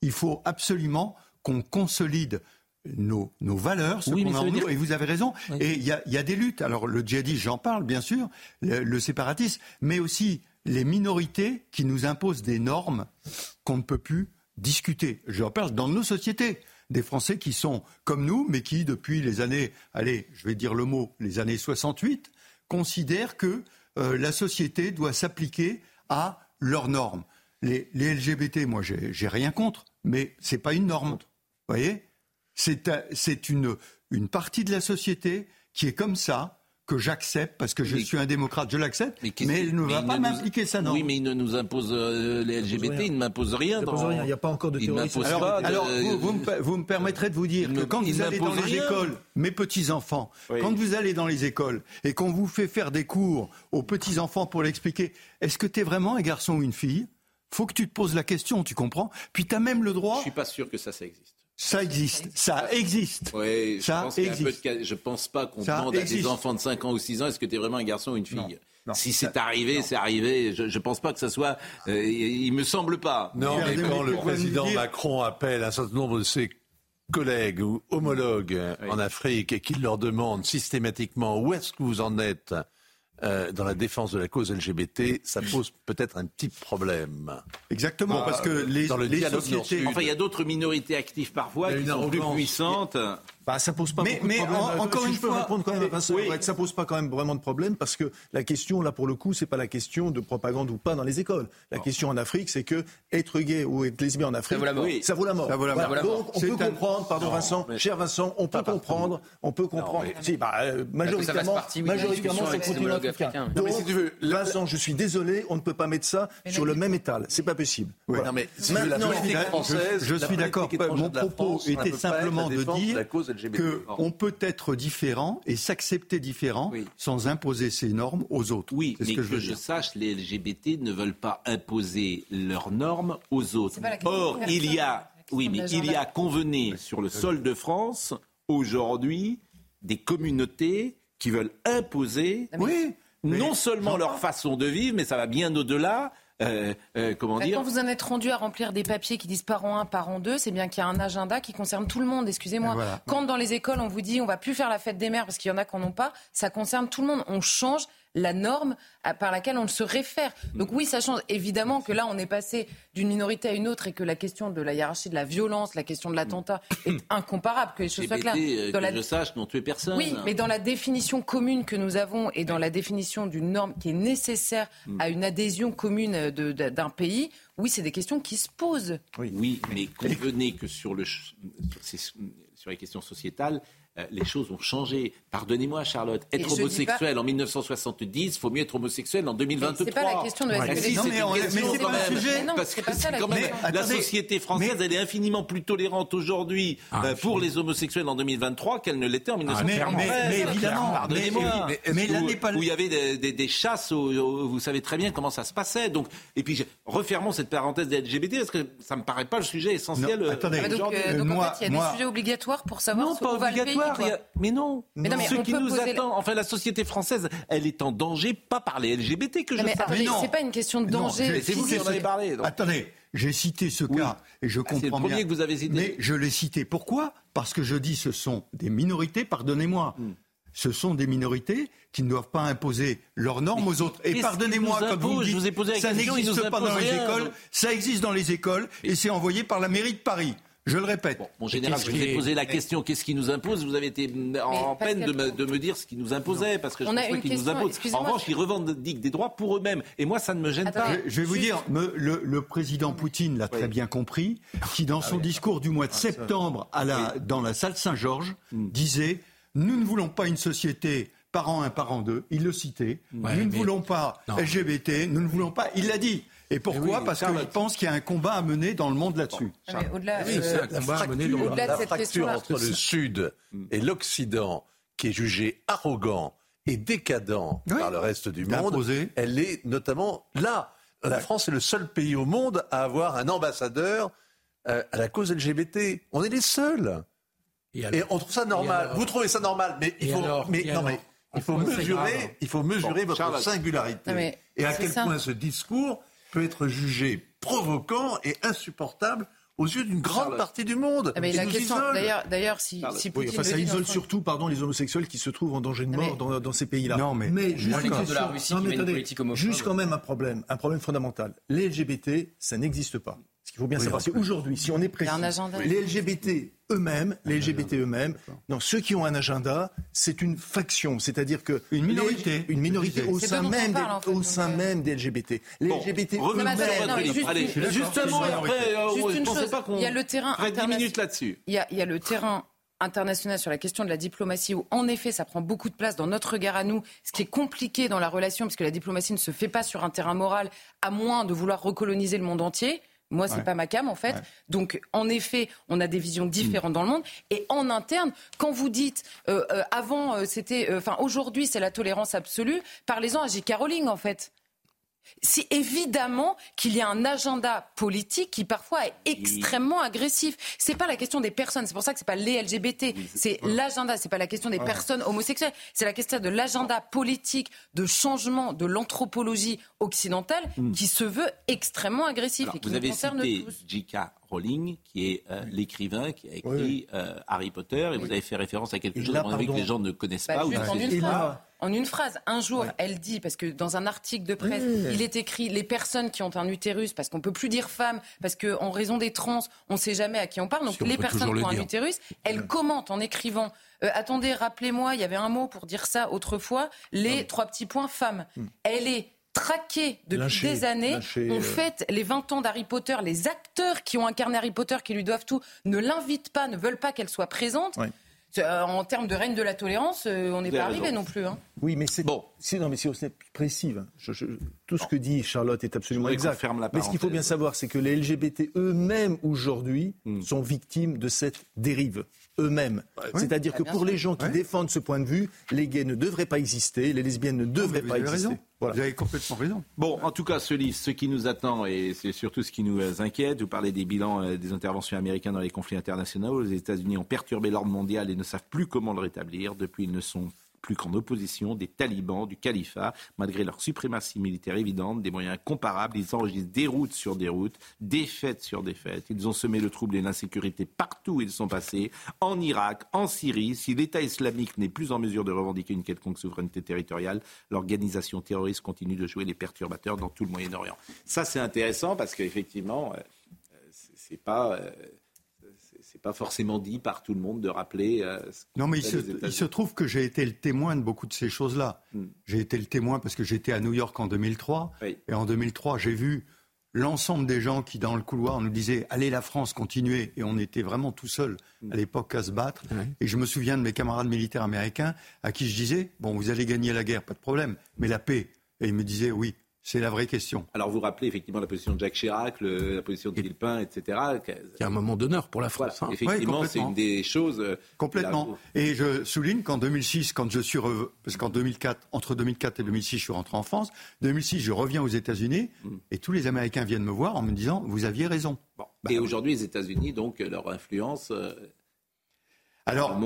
Il faut absolument qu'on consolide nos, valeurs, ce qu'on a en nous, et vous avez raison. Et il y a, des luttes. Alors le djihadisme, j'en parle bien sûr, le, séparatisme, mais aussi les minorités qui nous imposent des normes qu'on ne peut plus discuter. Je parle dans nos sociétés. Des Français qui sont comme nous, mais qui, depuis les années, allez, je vais dire le mot, les années 68, considèrent que euh, la société doit s'appliquer à leurs normes. Les, les LGBT, moi, j'ai rien contre, mais c'est pas une norme. Vous voyez? C'est une, une partie de la société qui est comme ça, que j'accepte parce que je suis un démocrate, je l'accepte, mais, mais, il ne va pas m'impliquer ça, non Oui, mais il ne nous impose euh, les LGBT, il ne m'impose rien. Il n'y a pas encore de terrorisme. Alors, vous, me, permettrez de vous dire que quand vous allez dans les écoles, mes petits enfants, quand vous allez dans les écoles et qu'on vous fait faire des cours aux petits enfants pour l'expliquer, est-ce que tu es vraiment un garçon ou une fille? Faut que tu te poses la question, tu comprends? Puis tu as même le droit. Je suis pas sûr que ça, ça existe. Ça existe, ça existe. Oui, ça je pense existe. je pense pas qu'on demande à des enfants de 5 ans ou 6 ans est-ce que tu es vraiment un garçon ou une fille. si c'est arrivé, c'est arrivé. Je, ne pense pas que ça soit. Euh, il, me semble pas. Non, mais, quand le président Macron appelle un certain nombre de ses collègues ou homologues en Afrique et qu'il leur demande systématiquement où est-ce que vous en êtes euh, dans la défense de la cause LGBT, ça pose peut-être un petit problème. Exactement, parce que les, dans le les sociétés... Enfin, il y a d'autres minorités actives parfois qui sont plus puissantes. Bah, ça pose pas mais, mais encore une fois, répondre quand même ça pose pas quand même vraiment de problème parce que la question là pour le coup, c'est pas la question de propagande ou pas dans les écoles. La question en Afrique, c'est que être gay ou être lesbien en Afrique, ça vaut la mort. Ça vaut la mort. Donc on peut comprendre, pardon Vincent, cher Vincent, on peut comprendre, on peut comprendre. Si, bah, euh, majoritairement, majoritairement, c'est continent africain. Donc, Vincent, je suis désolé, on ne peut pas mettre ça sur le même étal. C'est pas possible. Non, mais maintenant, je suis d'accord. Mon propos était simplement de dire qu'on peut être différent et s'accepter différent sans imposer ses normes aux autres. Oui, mais que, je, sache, les LGBT ne veulent pas imposer leurs normes aux autres. Or, il y a, oui, mais il y a convenu sur le sol de France aujourd'hui des communautés qui veulent imposer oui, non seulement leur façon de vivre, mais ça va bien au-delà euh, euh, comment dire Quand vous en êtes rendu à remplir des papiers qui disent parent 1, parent 2, c'est bien qu'il y a un agenda qui concerne tout le monde, excusez-moi. Quand dans les écoles, on vous dit on va plus faire la fête des mères parce qu'il y en a qui n'en ont pas, ça concerne tout le monde. On change la norme par laquelle on se réfère. Donc oui, ça change. Évidemment que là, on est passé d'une minorité à une autre et que la question de la hiérarchie de la violence, la question de l'attentat est incomparable, que les choses soient claires. Euh, dans que la... je sache, n'ont tué personne. Oui, mais dans la définition commune que nous avons et dans la définition d'une norme qui est nécessaire mm. à une adhésion commune d'un pays, oui, c'est des questions qui se posent. Oui, oui mais convenez que sur, le, sur les questions sociétales, euh, les choses ont changé. Pardonnez-moi, Charlotte, être homosexuel en 1970, il faut mieux être homosexuel en 2023. C'est pas la question de la ouais. si, mais, c'est pas le sujet. Parce que c'est quand même la société française, elle est infiniment plus tolérante aujourd'hui ah, euh, pour les homosexuels en 2023 qu'elle ne l'était en 1940. Ah, mais, évidemment, pardonnez-moi. Mais, où, il y avait des, chasses, vous savez très bien comment ça se passait. Donc, et puis refermons cette parenthèse des LGBT parce que ça me paraît pas le sujet essentiel. Euh, attendez, donc, en fait, il y a des sujets obligatoires pour savoir ce qu'on va Mais non, mais non ce qui nous attend, enfin la société française, elle est en danger, pas par les LGBT que je mais parle. C'est pas une question de danger. C'est vous qui en avez parlé. Attendez, j'ai cité ce cas et je ah, comprends bien. C'est le premier que vous avez cité. Mais je l'ai cité. Pourquoi? Parce que je dis ce sont des minorités, pardonnez-moi. Hmm. Ce sont des minorités qui ne doivent pas imposer leurs normes aux autres. Et pardonnez-moi quand vous dites, je vous ai ça n'existe pas dans les écoles, ça existe dans les écoles et c'est envoyé par la mairie de Paris. Je le répète. mon général, je vous ai posé la question qu'est-ce qui nous impose? Vous avez été en peine de me, dire ce qui nous imposait, parce que je ne pense pas qu'ils nous imposent. En revanche, ils revendiquent des droits pour eux-mêmes. Et moi, ça ne me gêne pas. Je, vais vous dire, le, président Poutine l'a très bien compris, qui dans son ah discours du mois de ah, septembre à la, dans la salle Saint-Georges hmm. disait Nous ne voulons pas une société parent 1, parent 2. Il le citait. nous ne voulons pas LGBT, nous ne voulons pas. Il l'a dit. Et pourquoi? Parce qu'il pense qu'il y a un combat à mener dans le monde là-dessus. Au-delà, oui, euh, un combat à mener dans le monde. La fracture entre le Sud et l'Occident, qui est jugé arrogant et décadent par le reste du monde, elle est notamment là. La France est le seul pays au monde à avoir un ambassadeur euh, à la cause LGBT. On est les seuls. Et, on trouve ça normal. Vous trouvez ça normal, mais il faut, mais, non, mais il faut mesurer, il faut mesurer votre singularité. et à quel point ce discours peut être jugé provoquant et insupportable aux yeux d'une grande partie du monde. Ah, d'ailleurs, si, si ça isole surtout, pardon, les homosexuels qui se trouvent en danger de mort dans, ces pays-là. Non, mais, mais juste, de la Russie juste quand même un problème, un problème fondamental. Les LGBT, ça n'existe pas. Ce qu'il faut bien savoir, c'est aujourd'hui, si on est précis, les LGBT eux-mêmes, les LGBT eux-mêmes, non, ceux qui ont un agenda, c'est une faction, c'est-à-dire que une minorité, une minorité au sein même, des, au sein même des LGBT. Les LGBT eux-mêmes. Justement, après, euh, chose, pas qu'on il y a le terrain minutes là-dessus. Il y a, il y a le terrain international sur la question de la diplomatie où en effet ça prend beaucoup de place dans notre regard à nous, ce qui est compliqué dans la relation puisque la diplomatie ne se fait pas sur un terrain moral à moins de vouloir recoloniser le monde entier. Moi, c'est pas ma cam en fait. Donc, en effet, on a des visions différentes dans le monde. Et en interne, quand vous dites euh, euh, avant, euh, c'était, enfin, aujourd'hui, c'est la tolérance absolue. Parlez-en à J.K. Rowling en fait. C'est évidemment qu'il y a un agenda politique qui parfois est extrêmement agressif. C'est pas la question des personnes, c'est pour ça que c'est pas les LGBT, c'est l'agenda, c'est pas la question des personnes homosexuelles, c'est la question de l'agenda politique de changement de l'anthropologie occidentale hmm. qui se veut extrêmement agressif et qui vous nous avez concerne cité J.K. Rowling, qui est euh, l'écrivain qui a écrit euh, Harry Potter, et vous avez fait référence à quelque chose à que les gens ne connaissent bah, pas. Juste en, une phrase, en, une phrase, un jour, elle dit, parce que dans un article de presse, il est écrit les personnes qui ont un utérus, parce qu'on peut plus dire femme, parce qu'en raison des trans, on ne sait jamais à qui on parle. Donc les personnes qui ont un utérus, elle commente en écrivant. Euh, attendez, rappelez-moi, il y avait un mot pour dire ça autrefois, les trois petits points femmes. Hmm. Elle est traqué depuis des années. on euh. fête les 20 ans d'Harry Potter. Les acteurs qui ont incarné Harry Potter, qui lui doivent tout, ne l'invitent pas, ne veulent pas qu'elle soit présente. Euh, en termes de règne de la tolérance, euh, on n'est pas arrivé non plus. Hein. Oui, mais c'est bon. non, mais c'est aussi précis. Hein. tout ce que dit Charlotte est absolument exact. mais ce qu'il faut bien savoir, c'est que les LGBT eux-mêmes aujourd'hui hmm. sont victimes de cette dérive eux-mêmes. C'est-à-dire que pour les gens qui défendent ce point de vue, les gays ne devraient pas exister, les lesbiennes ne devraient pas exister. Vous avez complètement raison. Bon, en tout cas, ce livre, ce qui nous attend, et c'est surtout ce qui nous inquiète, vous parlez des bilans euh, des interventions américaines dans les conflits internationaux. Les États-Unis ont perturbé l'ordre mondial et ne savent plus comment le rétablir. Depuis, ils ne sont plus qu'en opposition des talibans, du califat, malgré leur suprématie militaire évidente, des moyens comparables. Ils enregistrent des routes sur des routes, défaites sur défaites. Ils ont semé le trouble et l'insécurité partout où ils sont passés, en Irak, en Syrie. Si l'État islamique n'est plus en mesure de revendiquer une quelconque souveraineté territoriale, l'organisation terroriste continue de jouer les perturbateurs dans tout le Moyen-Orient. Ça, c'est intéressant parce qu'effectivement, euh, c'est pas. C'est pas forcément dit par tout le monde de rappeler. Euh, non, mais il se, trouve que j'ai été le témoin de beaucoup de ces choses-là. Hmm. J'ai été le témoin parce que j'étais à New York en 2003. Et en 2003, j'ai vu l'ensemble des gens qui, dans le couloir, nous disaient Allez, la France, continuez. Et on était vraiment tout seul à l'époque à se battre. Et je me souviens de mes camarades militaires américains à qui je disais Bon, vous allez gagner la guerre, pas de problème, mais la paix. Et ils me disaient Oui, c'est la vraie question. Alors vous rappelez effectivement la position de Jacques Chirac, la position de Villepin, etc. C'est un moment d'honneur pour la France. Hein. Effectivement, c'est une des choses. Euh, complètement. Et je souligne qu'en 2006, quand je suis parce qu'en 2004, entre 2004 et 2006, je suis rentré en France. 2006, je reviens aux États-Unis mm. et tous les Américains viennent me voir en me disant vous aviez raison. Bah et aujourd'hui, les États-Unis, donc leur influence. Euh, alors,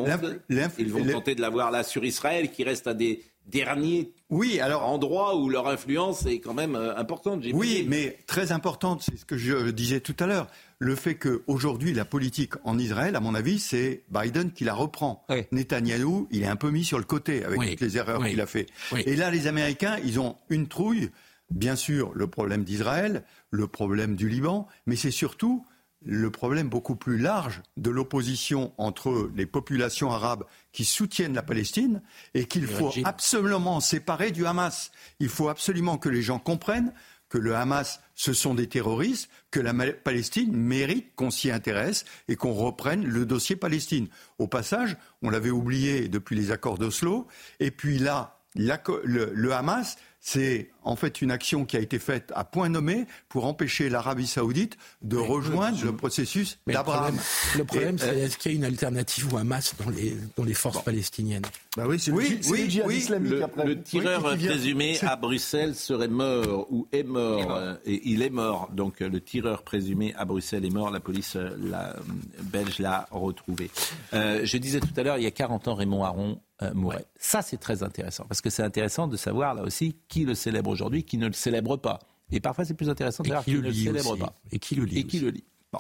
ils vont tenter de l'avoir là sur Israël, qui reste à des derniers oui, alors, endroits où leur influence est quand même euh, importante. Oui, mais très importante, c'est ce que je disais tout à l'heure. Le fait qu'aujourd'hui, la politique en Israël, à mon avis, c'est Biden qui la reprend. Netanyahou, il est un peu mis sur le côté avec toutes les erreurs qu'il a fait. Et là, les Américains, ils ont une trouille. Bien sûr, le problème d'Israël, le problème du Liban, mais c'est surtout le problème beaucoup plus large de l'opposition entre les populations arabes qui soutiennent la Palestine et qu'il faut absolument séparer du Hamas. Il faut absolument que les gens comprennent que le Hamas, ce sont des terroristes, que la Palestine mérite qu'on s'y intéresse et qu'on reprenne le dossier Palestine. Au passage, on l'avait oublié depuis les accords d'Oslo, et puis là, le Hamas, c'est en fait une action qui a été faite à point nommé pour empêcher l'Arabie saoudite de rejoindre le processus d'Abraham. Le problème, c'est est-ce qu'il y a une alternative ou un masse dans les, dans les forces palestiniennes? Bah oui, c'est oui, oui, oui, le, le, tireur présumé à Bruxelles serait mort ou est mort, euh, et il est mort. Donc le tireur présumé à Bruxelles est mort. La police euh, la, belge l'a retrouvé. Euh, je disais tout à l'heure, il y a 40 ans, Raymond Aron mourait. Ça, c'est très intéressant parce que c'est intéressant de savoir là aussi qui le célèbre aujourd'hui, qui ne le célèbre pas. Et parfois, c'est plus intéressant de savoir qui, ne le célèbre pas. Et qui le lit. Et qui le lit. Bon.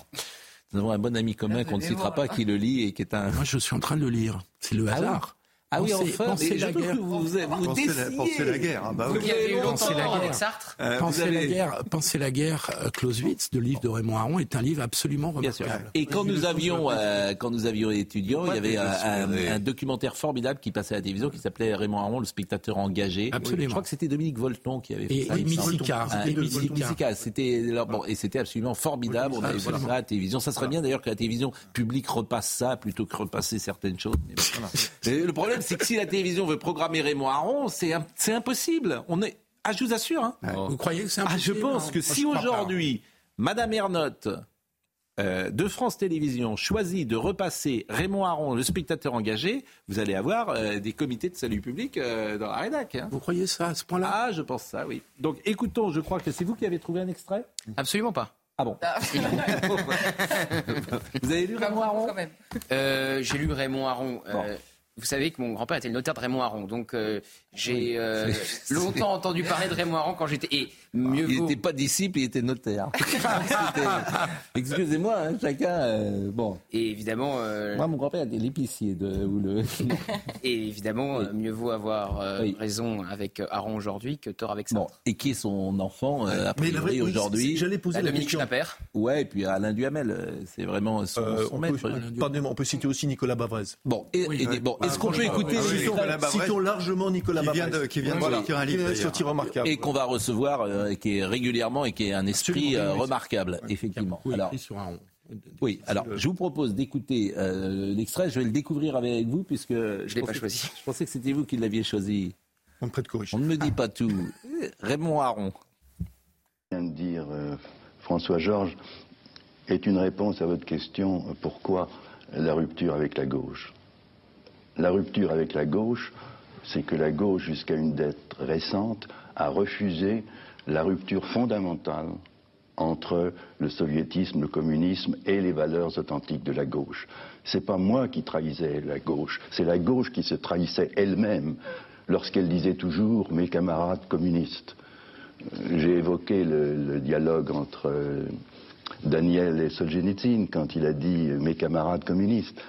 Nous avons un bon ami commun qu'on ne citera pas, qui le lit et qui est un. Moi, je suis en train de le lire. C'est le ah hasard. Ah oui, enfin, pensez la guerre. Vous, vous, pensez, la, guerre. Hein, bah oui. Pensez la guerre. Sartre. Euh, pensez, la guerre. pensez la guerre. Clausewitz, le livre de Raymond Aron, est un livre absolument remarquable. Et quand nous avions, euh, quand nous avions étudiants, il y avait un, documentaire formidable qui passait à la télévision qui s'appelait Raymond Aron, le spectateur engagé. Absolument. Je crois que c'était Dominique Volton qui avait fait et, ça. Et Missika. C'était bon, et c'était absolument formidable. On avait vu ça à la télévision. Ça serait bien d'ailleurs que la télévision publique repasse ça plutôt que repasser certaines choses. Le problème, c'est que si la télévision on veut programmer Raymond Aron, c'est impossible. On est, ah, je vous assure. Hein. Vous croyez que c'est impossible ah, Je pense que si aujourd'hui, Madame Ernotte euh, de France Télévisions choisit de repasser Raymond Aron, le spectateur engagé, vous allez avoir euh, des comités de salut public euh, dans la rédac. Hein. Vous croyez ça à ce point-là Ah, je pense ça, oui. Donc écoutons, je crois que c'est vous qui avez trouvé un extrait Absolument pas. Ah bon Vous avez lu Raymond Aron J'ai lu Raymond Aron. Vous savez que mon grand-père était le notaire de Raymond Aron, donc euh, j'ai euh, longtemps entendu parler de Raymond Aron quand j'étais. Et il n'était pas disciple, il était notaire. Excusez-moi, hein, chacun. Euh, bon. Et évidemment. Euh, Moi, mon grand-père était l'épicier de. le... Et évidemment, mieux vaut avoir raison avec Aaron aujourd'hui que tort avec ça. Bon. Et qui est son enfant, a priori, aujourd'hui J'allais poser la, question. Schnapper. Ouais, et puis Alain Duhamel. C'est vraiment son, son maître. on peut citer aussi Nicolas Bavrez. Bon, et, bon est-ce qu'on peut écouter. Citons largement Nicolas Bavrez. Qui vient de sortir un livre. remarquable. Et qu'on va recevoir euh, qui est régulièrement et qui est un esprit euh, remarquable, effectivement. alors, oui, alors je vous propose d'écouter euh, l'extrait. Je vais le découvrir avec vous puisque je, l'ai pas choisi. Je pensais que c'était vous qui l'aviez choisi. On, On ne me dit pas tout. Raymond Aron. vient de dire François Georges est une réponse à votre question pourquoi la rupture avec la gauche? La rupture avec la gauche, c'est que la gauche, jusqu'à une dette récente, a refusé la rupture fondamentale entre le soviétisme, le communisme et les valeurs authentiques de la gauche. C'est pas moi qui trahissais la gauche, c'est la gauche qui se trahissait elle-même lorsqu'elle disait toujours mes camarades communistes. J'ai évoqué le, dialogue entre euh, Daniel et Solzhenitsyn quand il a dit mes camarades communistes.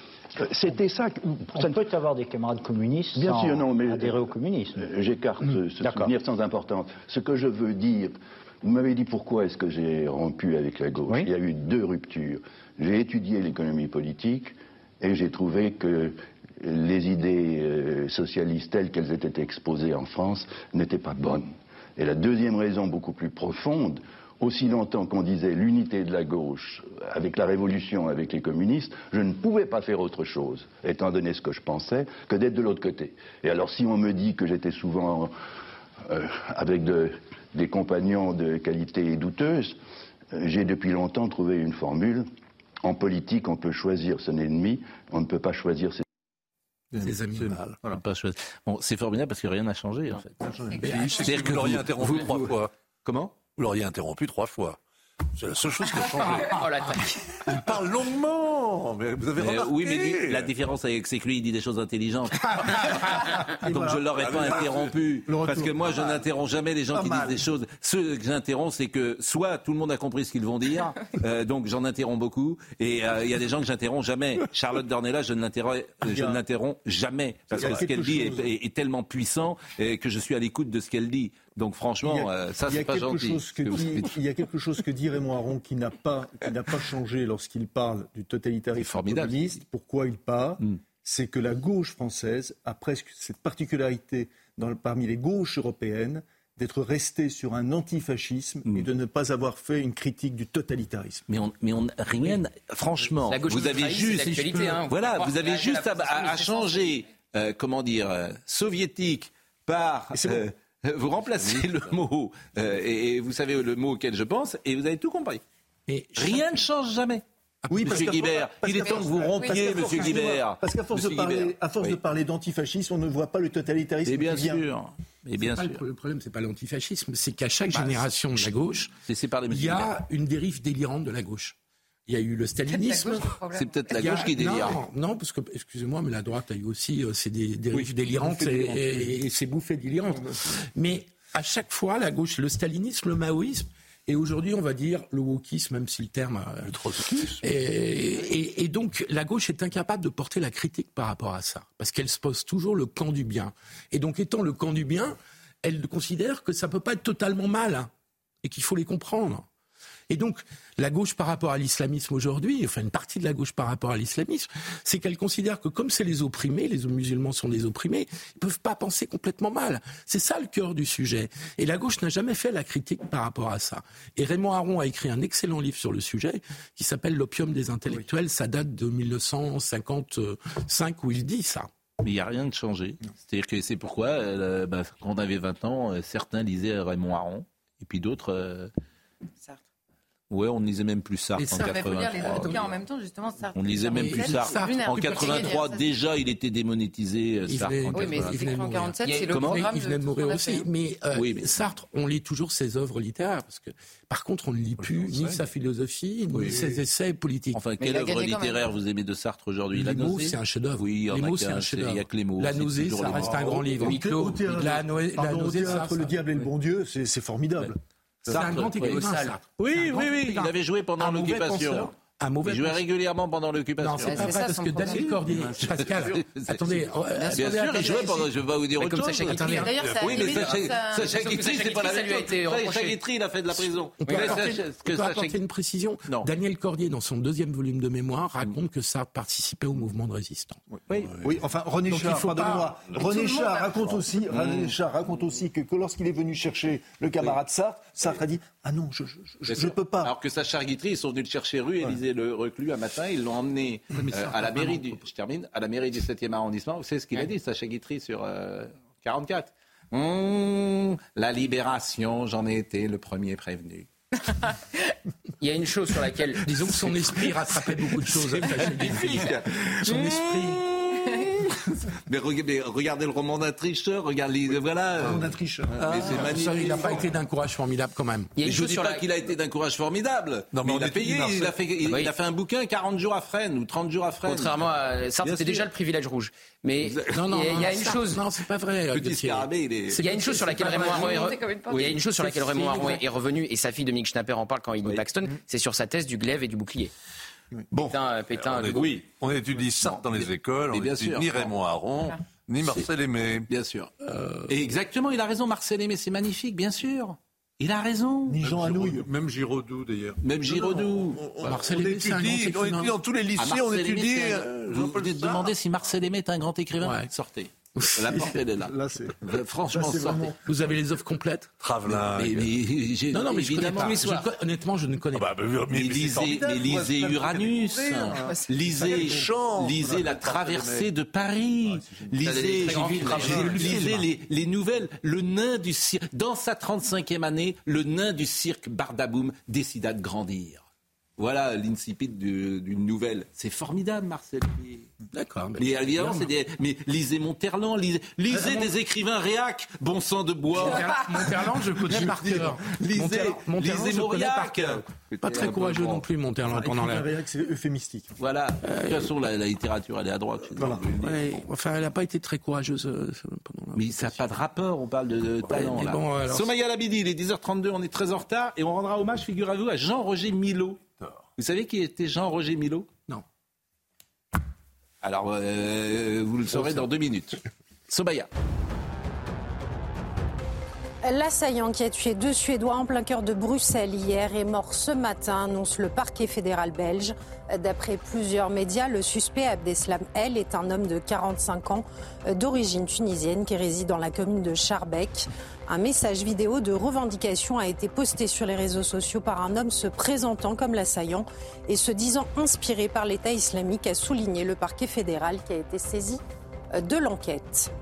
C'était ça. Ça ne peut avoir des camarades communistes Bien sûr, non, mais adhérer au communisme. Euh, j'écarte ce, souvenir sans importance. Ce que je veux dire, vous m'avez dit pourquoi est-ce que j'ai rompu avec la gauche. Il y a eu deux ruptures. J'ai étudié l'économie politique et j'ai trouvé que les idées euh, socialistes telles qu'elles étaient exposées en France n'étaient pas bonnes. Et la deuxième raison, beaucoup plus profonde, aussi longtemps qu'on disait l'unité de la gauche avec la révolution, avec les communistes, je ne pouvais pas faire autre chose, étant donné ce que je pensais, que d'être de l'autre côté. Et alors si on me dit que j'étais souvent euh, avec des compagnons de qualité douteuse, euh, j'ai depuis longtemps trouvé une formule. En politique, on peut choisir son ennemi, on ne peut pas choisir ses ses amis. Bon, c'est formidable parce que rien n'a changé en fait. C'est-à-dire que vous interrompu trois fois. Comment? Vous l'auriez interrompu trois fois. C'est la seule chose qui a changé. oh l'attaque. Il parle longuement. Mais vous avez remarqué. Oui, mais la différence c'est que lui, il dit des choses intelligentes. Donc je ne l'aurais pas interrompu. Parce que moi, je n'interromps jamais les gens qui disent des choses. Ceux que j'interromps, c'est que soit tout le monde a compris ce qu'ils vont dire, euh, donc j'en interromps beaucoup, et euh, il y a des gens que j'interromps jamais. Charlotte Dornella, je ne l'interromps jamais. Parce que ce qu'elle dit est, est, tellement puissant que je suis à l'écoute de ce qu'elle dit. Donc franchement, euh, ça c'est pas gentil. il y a quelque chose que dit Raymond Aron qui n'a pas, pas changé lorsqu'il parle du totalitarisme communiste. Pourquoi il parle hmm. C'est que la gauche française a presque cette particularité dans, parmi les gauches européennes d'être restée sur un antifascisme et hmm. de ne pas avoir fait une critique du totalitarisme. Mais on, mais on rien, franchement, vous avez juste, hein. voilà, vous avez juste à, changer, euh, comment dire, euh, soviétique par vous remplacez le mot, euh, et, vous savez le mot auquel je pense, et vous avez tout compris. Mais rien ne change jamais. Oui, Monsieur Guibert, il est temps que vous rompiez, Monsieur Guibert. Parce qu'à force, de parler, à force de parler d'antifascisme, on ne voit pas le totalitarisme. Et bien sûr. Mais bien sûr. Le problème, c'est pas l'antifascisme, c'est qu'à chaque bah, génération de la gauche, il y a une dérive délirante de la gauche. Il y a eu le stalinisme. C'est peut-être la gauche qui délire. Non, non parce que, excusez-moi, mais la droite a eu aussi euh, des dérives délirantes et, ses bouffées délirantes. Mais à chaque fois, la gauche, le stalinisme, le maoïsme, et aujourd'hui, on va dire le wokisme, même si le terme. Le trotskisme. Et, et, donc, la gauche est incapable de porter la critique par rapport à ça, parce qu'elle se pose toujours le camp du bien. Et donc, étant le camp du bien, elle considère que ça peut pas être totalement mal, hein, et qu'il faut les comprendre. Et donc, la gauche par rapport à l'islamisme aujourd'hui, enfin une partie de la gauche par rapport à l'islamisme, c'est qu'elle considère que comme c'est les opprimés, les musulmans sont les opprimés, ils peuvent pas penser complètement mal. C'est ça le cœur du sujet. Et la gauche n'a jamais fait la critique par rapport à ça. Et Raymond Aron a écrit un excellent livre sur le sujet qui s'appelle L'opium des intellectuels. Ça date de 1955 où il dit ça. Mais il n'y a rien de changé. C'est-à-dire que c'est pourquoi, euh, bah, quand on avait 20 ans, euh, certains lisaient Raymond Aron, et puis d'autres... Euh, Ouais, on ne lisait même plus Sartre en 83. en même temps, justement, On ne lisait même plus Sartre. En 83, déjà, il était démonétisé, euh, Sartre. Oui, mais en 47, c'est le Comment Il venait de mourir aussi. Mais, euh, Sartre, on lit toujours ses œuvres littéraires. Parce que, par contre, on ne lit plus ni sa philosophie, ni ses essais politiques. Enfin, quelle œuvre littéraire vous aimez de Sartre aujourd'hui Les mots, c'est un chef-d'œuvre. Oui, les mots, c'est un chef-d'œuvre. Il n'y a que les mots. La nausée, ça reste un grand livre. La nausée, Entre le diable et le bon Dieu, c'est formidable. C'est un grand écrivain, Oui, oui, oui, il avait joué pendant l'occupation un mauvais. Il jouait régulièrement pendant l'occupation. Non, c'est pas vrai parce que Daniel Cordier, Pascal, attendez, bien sûr, il jouait pendant. Je vais pas vous dire autre chose. D'ailleurs, ça. Oui, mais Sacha Guitry, c'est pas la même chose. Sacha Guitry, il a fait de la prison. On peut apporter une précision. Daniel Cordier, dans son deuxième volume de mémoire, raconte que ça participait au mouvement de résistance. Oui, oui. Enfin, René Char, pardonnez-moi. René Char raconte aussi, René Char raconte aussi que lorsqu'il est venu chercher le camarade Sartre, Sartre a dit ah non, je je peux pas. Alors que Sacha Guitry, ils sont venus le chercher rue Élysée le reclus un matin, ils l'ont emmené euh, à la mairie du, je termine, à la mairie du 7e arrondissement. Vous savez ce qu'il a dit, Sacha Guitry, sur 44 euh, hum, La libération, j'en ai été le premier prévenu. Il y a une chose sur laquelle. Disons que son esprit rattrapait beaucoup de choses. Son esprit. Mais, regardez le roman d'un tricheur, regardez, voilà. Le roman d'un tricheur. Ah, c'est magnifique. il n'a pas été d'un courage formidable quand même. Il y a je ne dis pas qu'il a été d'un courage formidable. Non, mais, il a payé, il a, fait, il, a fait un bouquin 40 jours à Fresnes ou 30 jours à Fresnes. Contrairement à ça, c'était déjà le privilège rouge. Mais non, non, il y a, une chose. Non, c'est pas vrai. il y a une chose sur laquelle Raymond Aron est, il y a une chose sur laquelle Raymond Aron est revenu et sa fille Dominique Schnapper en parle quand il dit Paxton, c'est sur sa thèse du glaive et du bouclier. Bon, Pétain, on, oui, on étudie ça dans les écoles, on étudie ni Raymond Aron, ni Marcel Aimé. Bien sûr. Euh, et exactement, il a raison, Marcel Aimé, c'est magnifique, bien sûr. Il a raison. Ni Jean Anouilh. Même Giraudoux, d'ailleurs. Même Giraudoux. Marcel Aimé, c'est un grand écrivain. dans tous les lycées, on étudie. Euh, vous vous demandez si Marcel Aimé est un grand écrivain Sortez. La porte, elle est là. là Franchement, vous avez les offres complètes Travelin. non, non, mais évidemment. honnêtement, je ne connais pas. Ah bah, mais, lisez, Uranus. Lisez, lisez la traversée de Paris. Lisez, lisez les, nouvelles. Le nain du cirque. Dans sa 35e année, le nain du cirque Bardaboum décida de grandir. Voilà l'incipit d'une nouvelle. C'est formidable, Marcel. D'accord. Mais, évidemment, c'est des. Mais lisez Monterland, lisez, lisez des écrivains réac, bon sang de bois. Monterland, je connais par cœur. Lisez, lisez Mauriac. Pas très courageux non plus, Monterland, pendant la. Réac, c'est euphémistique. Voilà. De toute façon, la, littérature, elle est à droite. Enfin, elle n'a pas été très courageuse euh, pendant la. Mais ça n'a pas de rapport, on parle de, talent. Là. Bon, Somaya Labidi, il est 10h32, on est très en retard et on rendra hommage, figurez-vous, à Jean-Roger Milo. Vous savez qui était Jean-Roger Milo Non. Alors, euh, vous le saurez dans deux minutes. Sobaya. L'assaillant qui a tué deux Suédois en plein cœur de Bruxelles hier est mort ce matin, annonce le parquet fédéral belge. D'après plusieurs médias, le suspect Abdeslam El est un homme de 45 ans d'origine tunisienne qui réside dans la commune de Charbec. Un message vidéo de revendication a été posté sur les réseaux sociaux par un homme se présentant comme l'assaillant et se disant inspiré par l'État islamique, a souligné le parquet fédéral qui a été saisi de l'enquête.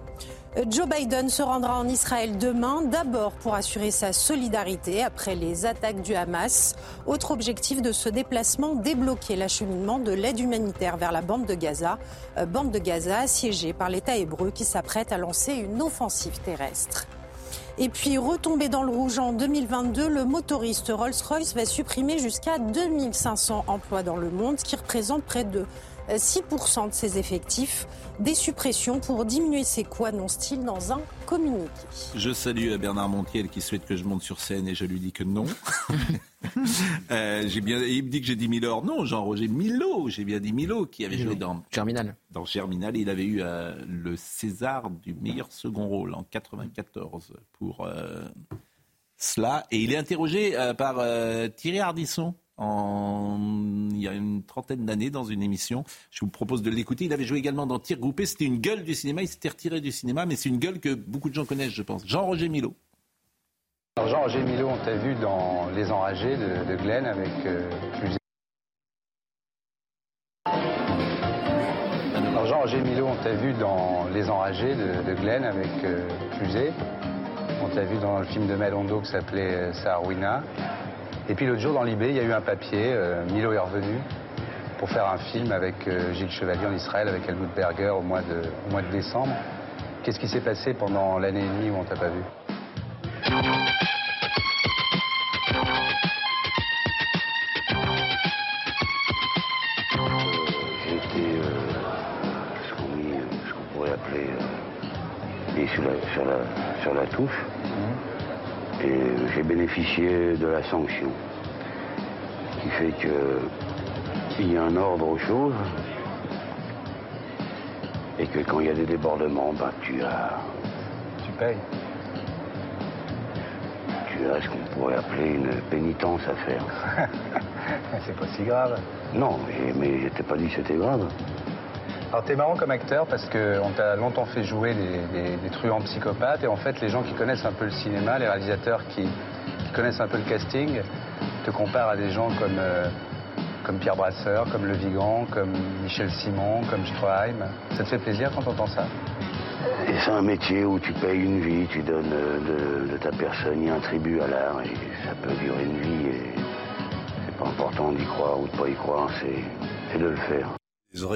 Joe Biden se rendra en Israël demain, d'abord pour assurer sa solidarité après les attaques du Hamas. Autre objectif de ce déplacement, débloquer l'acheminement de l'aide humanitaire vers la bande de Gaza. Euh, bande de Gaza assiégée par l'État hébreu qui s'apprête à lancer une offensive terrestre. Et puis, retombé dans le rouge en 2022, le motoriste Rolls-Royce va supprimer jusqu'à 2500 emplois dans le monde, ce qui représente près de 6% de ses effectifs. Des suppressions pour diminuer ses coûts, annonce-t-il dans un communiqué. Je salue Bernard Montiel qui souhaite que je monte sur scène et je lui dis que non. euh, j'ai bien, il me dit que j'ai dit Milo. Non, Jean-Roger Milo. J'ai bien dit Milo qui avait joué dans Germinal. Dans Germinal, il avait eu euh, le César du meilleur second rôle en 94 pour euh, cela. Et il est interrogé par Thierry Ardisson il y a une trentaine d'années dans une émission. Je vous propose de l'écouter. Il avait joué également dans Tir groupé. C'était une gueule du cinéma. Il s'était retiré du cinéma, mais c'est une gueule que beaucoup de gens connaissent, je pense. Jean-Roger Milo. Jean-Roger Milo, on t'a vu dans Les Enragés de, de Glenn avec euh, Alors Jean-Roger Milo, on t'a vu dans Les Enragés de, de Glenn avec euh. On t'a vu dans le film de Melondo qui s'appelait euh, Saarwina. Et puis l'autre jour, dans l'IB, il y a eu un papier, euh, Milo est revenu, pour faire un film avec euh, Gilles Chevalier en Israël, avec Helmut Berger au mois de, au mois de décembre. Qu'est-ce qui s'est passé pendant l'année et demie où on t'a pas vu? Sur, la, sur, la, sur la touche. Mmh. Et j'ai bénéficié de la sanction. Qui fait que il y a un ordre aux choses. Et que quand il y a des débordements, bah, tu as. Tu payes. As ce qu'on pourrait appeler une pénitence à faire. C'est pas si grave. Non, mais je t'ai pas dit que c'était grave. Alors t'es marrant comme acteur parce qu'on t'a longtemps fait jouer des, truands psychopathes et en fait les gens qui connaissent un peu le cinéma, les réalisateurs qui, connaissent un peu le casting, te comparent à des gens comme, euh, comme Pierre Brasseur, comme Le Vigan, comme Michel Simon, comme Stroheim. Ça te fait plaisir quand t'entends ça? Et c'est un métier où tu payes une vie, tu donnes euh, de, ta personne, un tribut à l'art et ça peut durer une vie et c'est pas important d'y croire ou de pas y croire, c'est de le faire.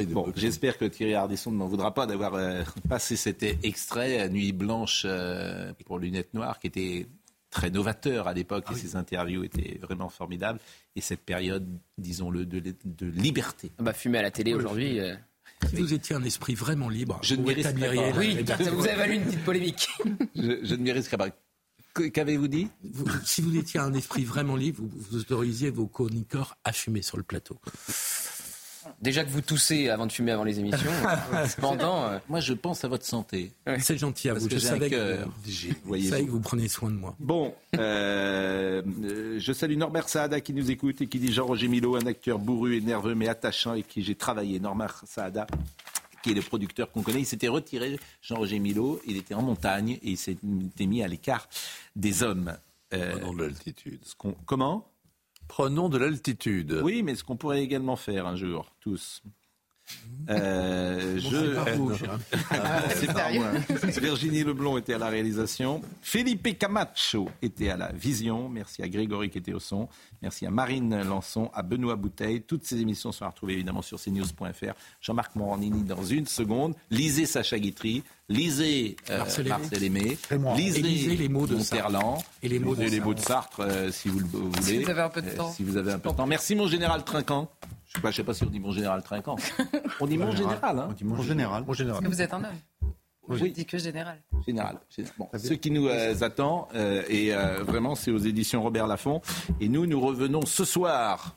Bon, j'espère que Thierry Ardisson ne m'en voudra pas d'avoir euh, passé cet extrait Nuit blanche euh, pour lunettes noires qui était très novateur à l'époque ah et ses interviews étaient vraiment formidables et cette période, disons-le, de, de, liberté. On va fumer à la télé aujourd'hui. Euh, si vous étiez un esprit vraiment libre, je ne m'y risquerais pas. Oui, vous avez valu une petite polémique. je, ne m'y risquerais pas. Qu'avez-vous dit? Si vous étiez un esprit vraiment libre, vous, vous autorisiez vos chroniqueurs à fumer sur le plateau. Déjà que vous toussez avant de fumer avant les émissions. cependant, euh, moi je pense à votre santé. C'est gentil à vous. je savais, que, que vous prenez soin de moi. Bon, euh, euh, je salue Norbert Saada qui nous écoute et qui dit Jean-Roger Milo, un acteur bourru et nerveux mais attachant et qui j'ai travaillé. Norbert Saada qui est le producteur qu'on connaît. Il s'était retiré, Jean-Roger Milo, il était en montagne et il s'était mis à l'écart des hommes. Euh, de l'altitude. Comment? Prenons de l'altitude. Oui, mais ce qu'on pourrait également faire un jour, tous. Euh, je... C'est pas moi. Virginie Leblond était à la réalisation. Felipe Camacho était à la vision. Merci à Grégory qui était au son. Merci à Marine Lançon, à Benoît Bouteille. Toutes ces émissions sont retrouvées évidemment sur cnews.fr. Jean-Marc Morandini dans une seconde. Lisez Sacha Guitry. Lisez euh, Marcel, Aimé. Lisez, les mots de Monterland. Et les mots de, les mots de Sartre, euh, si vous le voulez. Si vous avez un peu de temps. si vous avez un peu de temps. Merci mon général Trinquant. Je ne sais pas si on dit mon général Trinquant. On dit mon général. Hein. On dit mon général. Mon général. Parce que vous êtes un homme. Oui. Je dis que général. Général. Bon, ce qui nous euh, attend, euh, et euh, vraiment, c'est aux éditions Robert Laffont. Et nous, nous revenons ce soir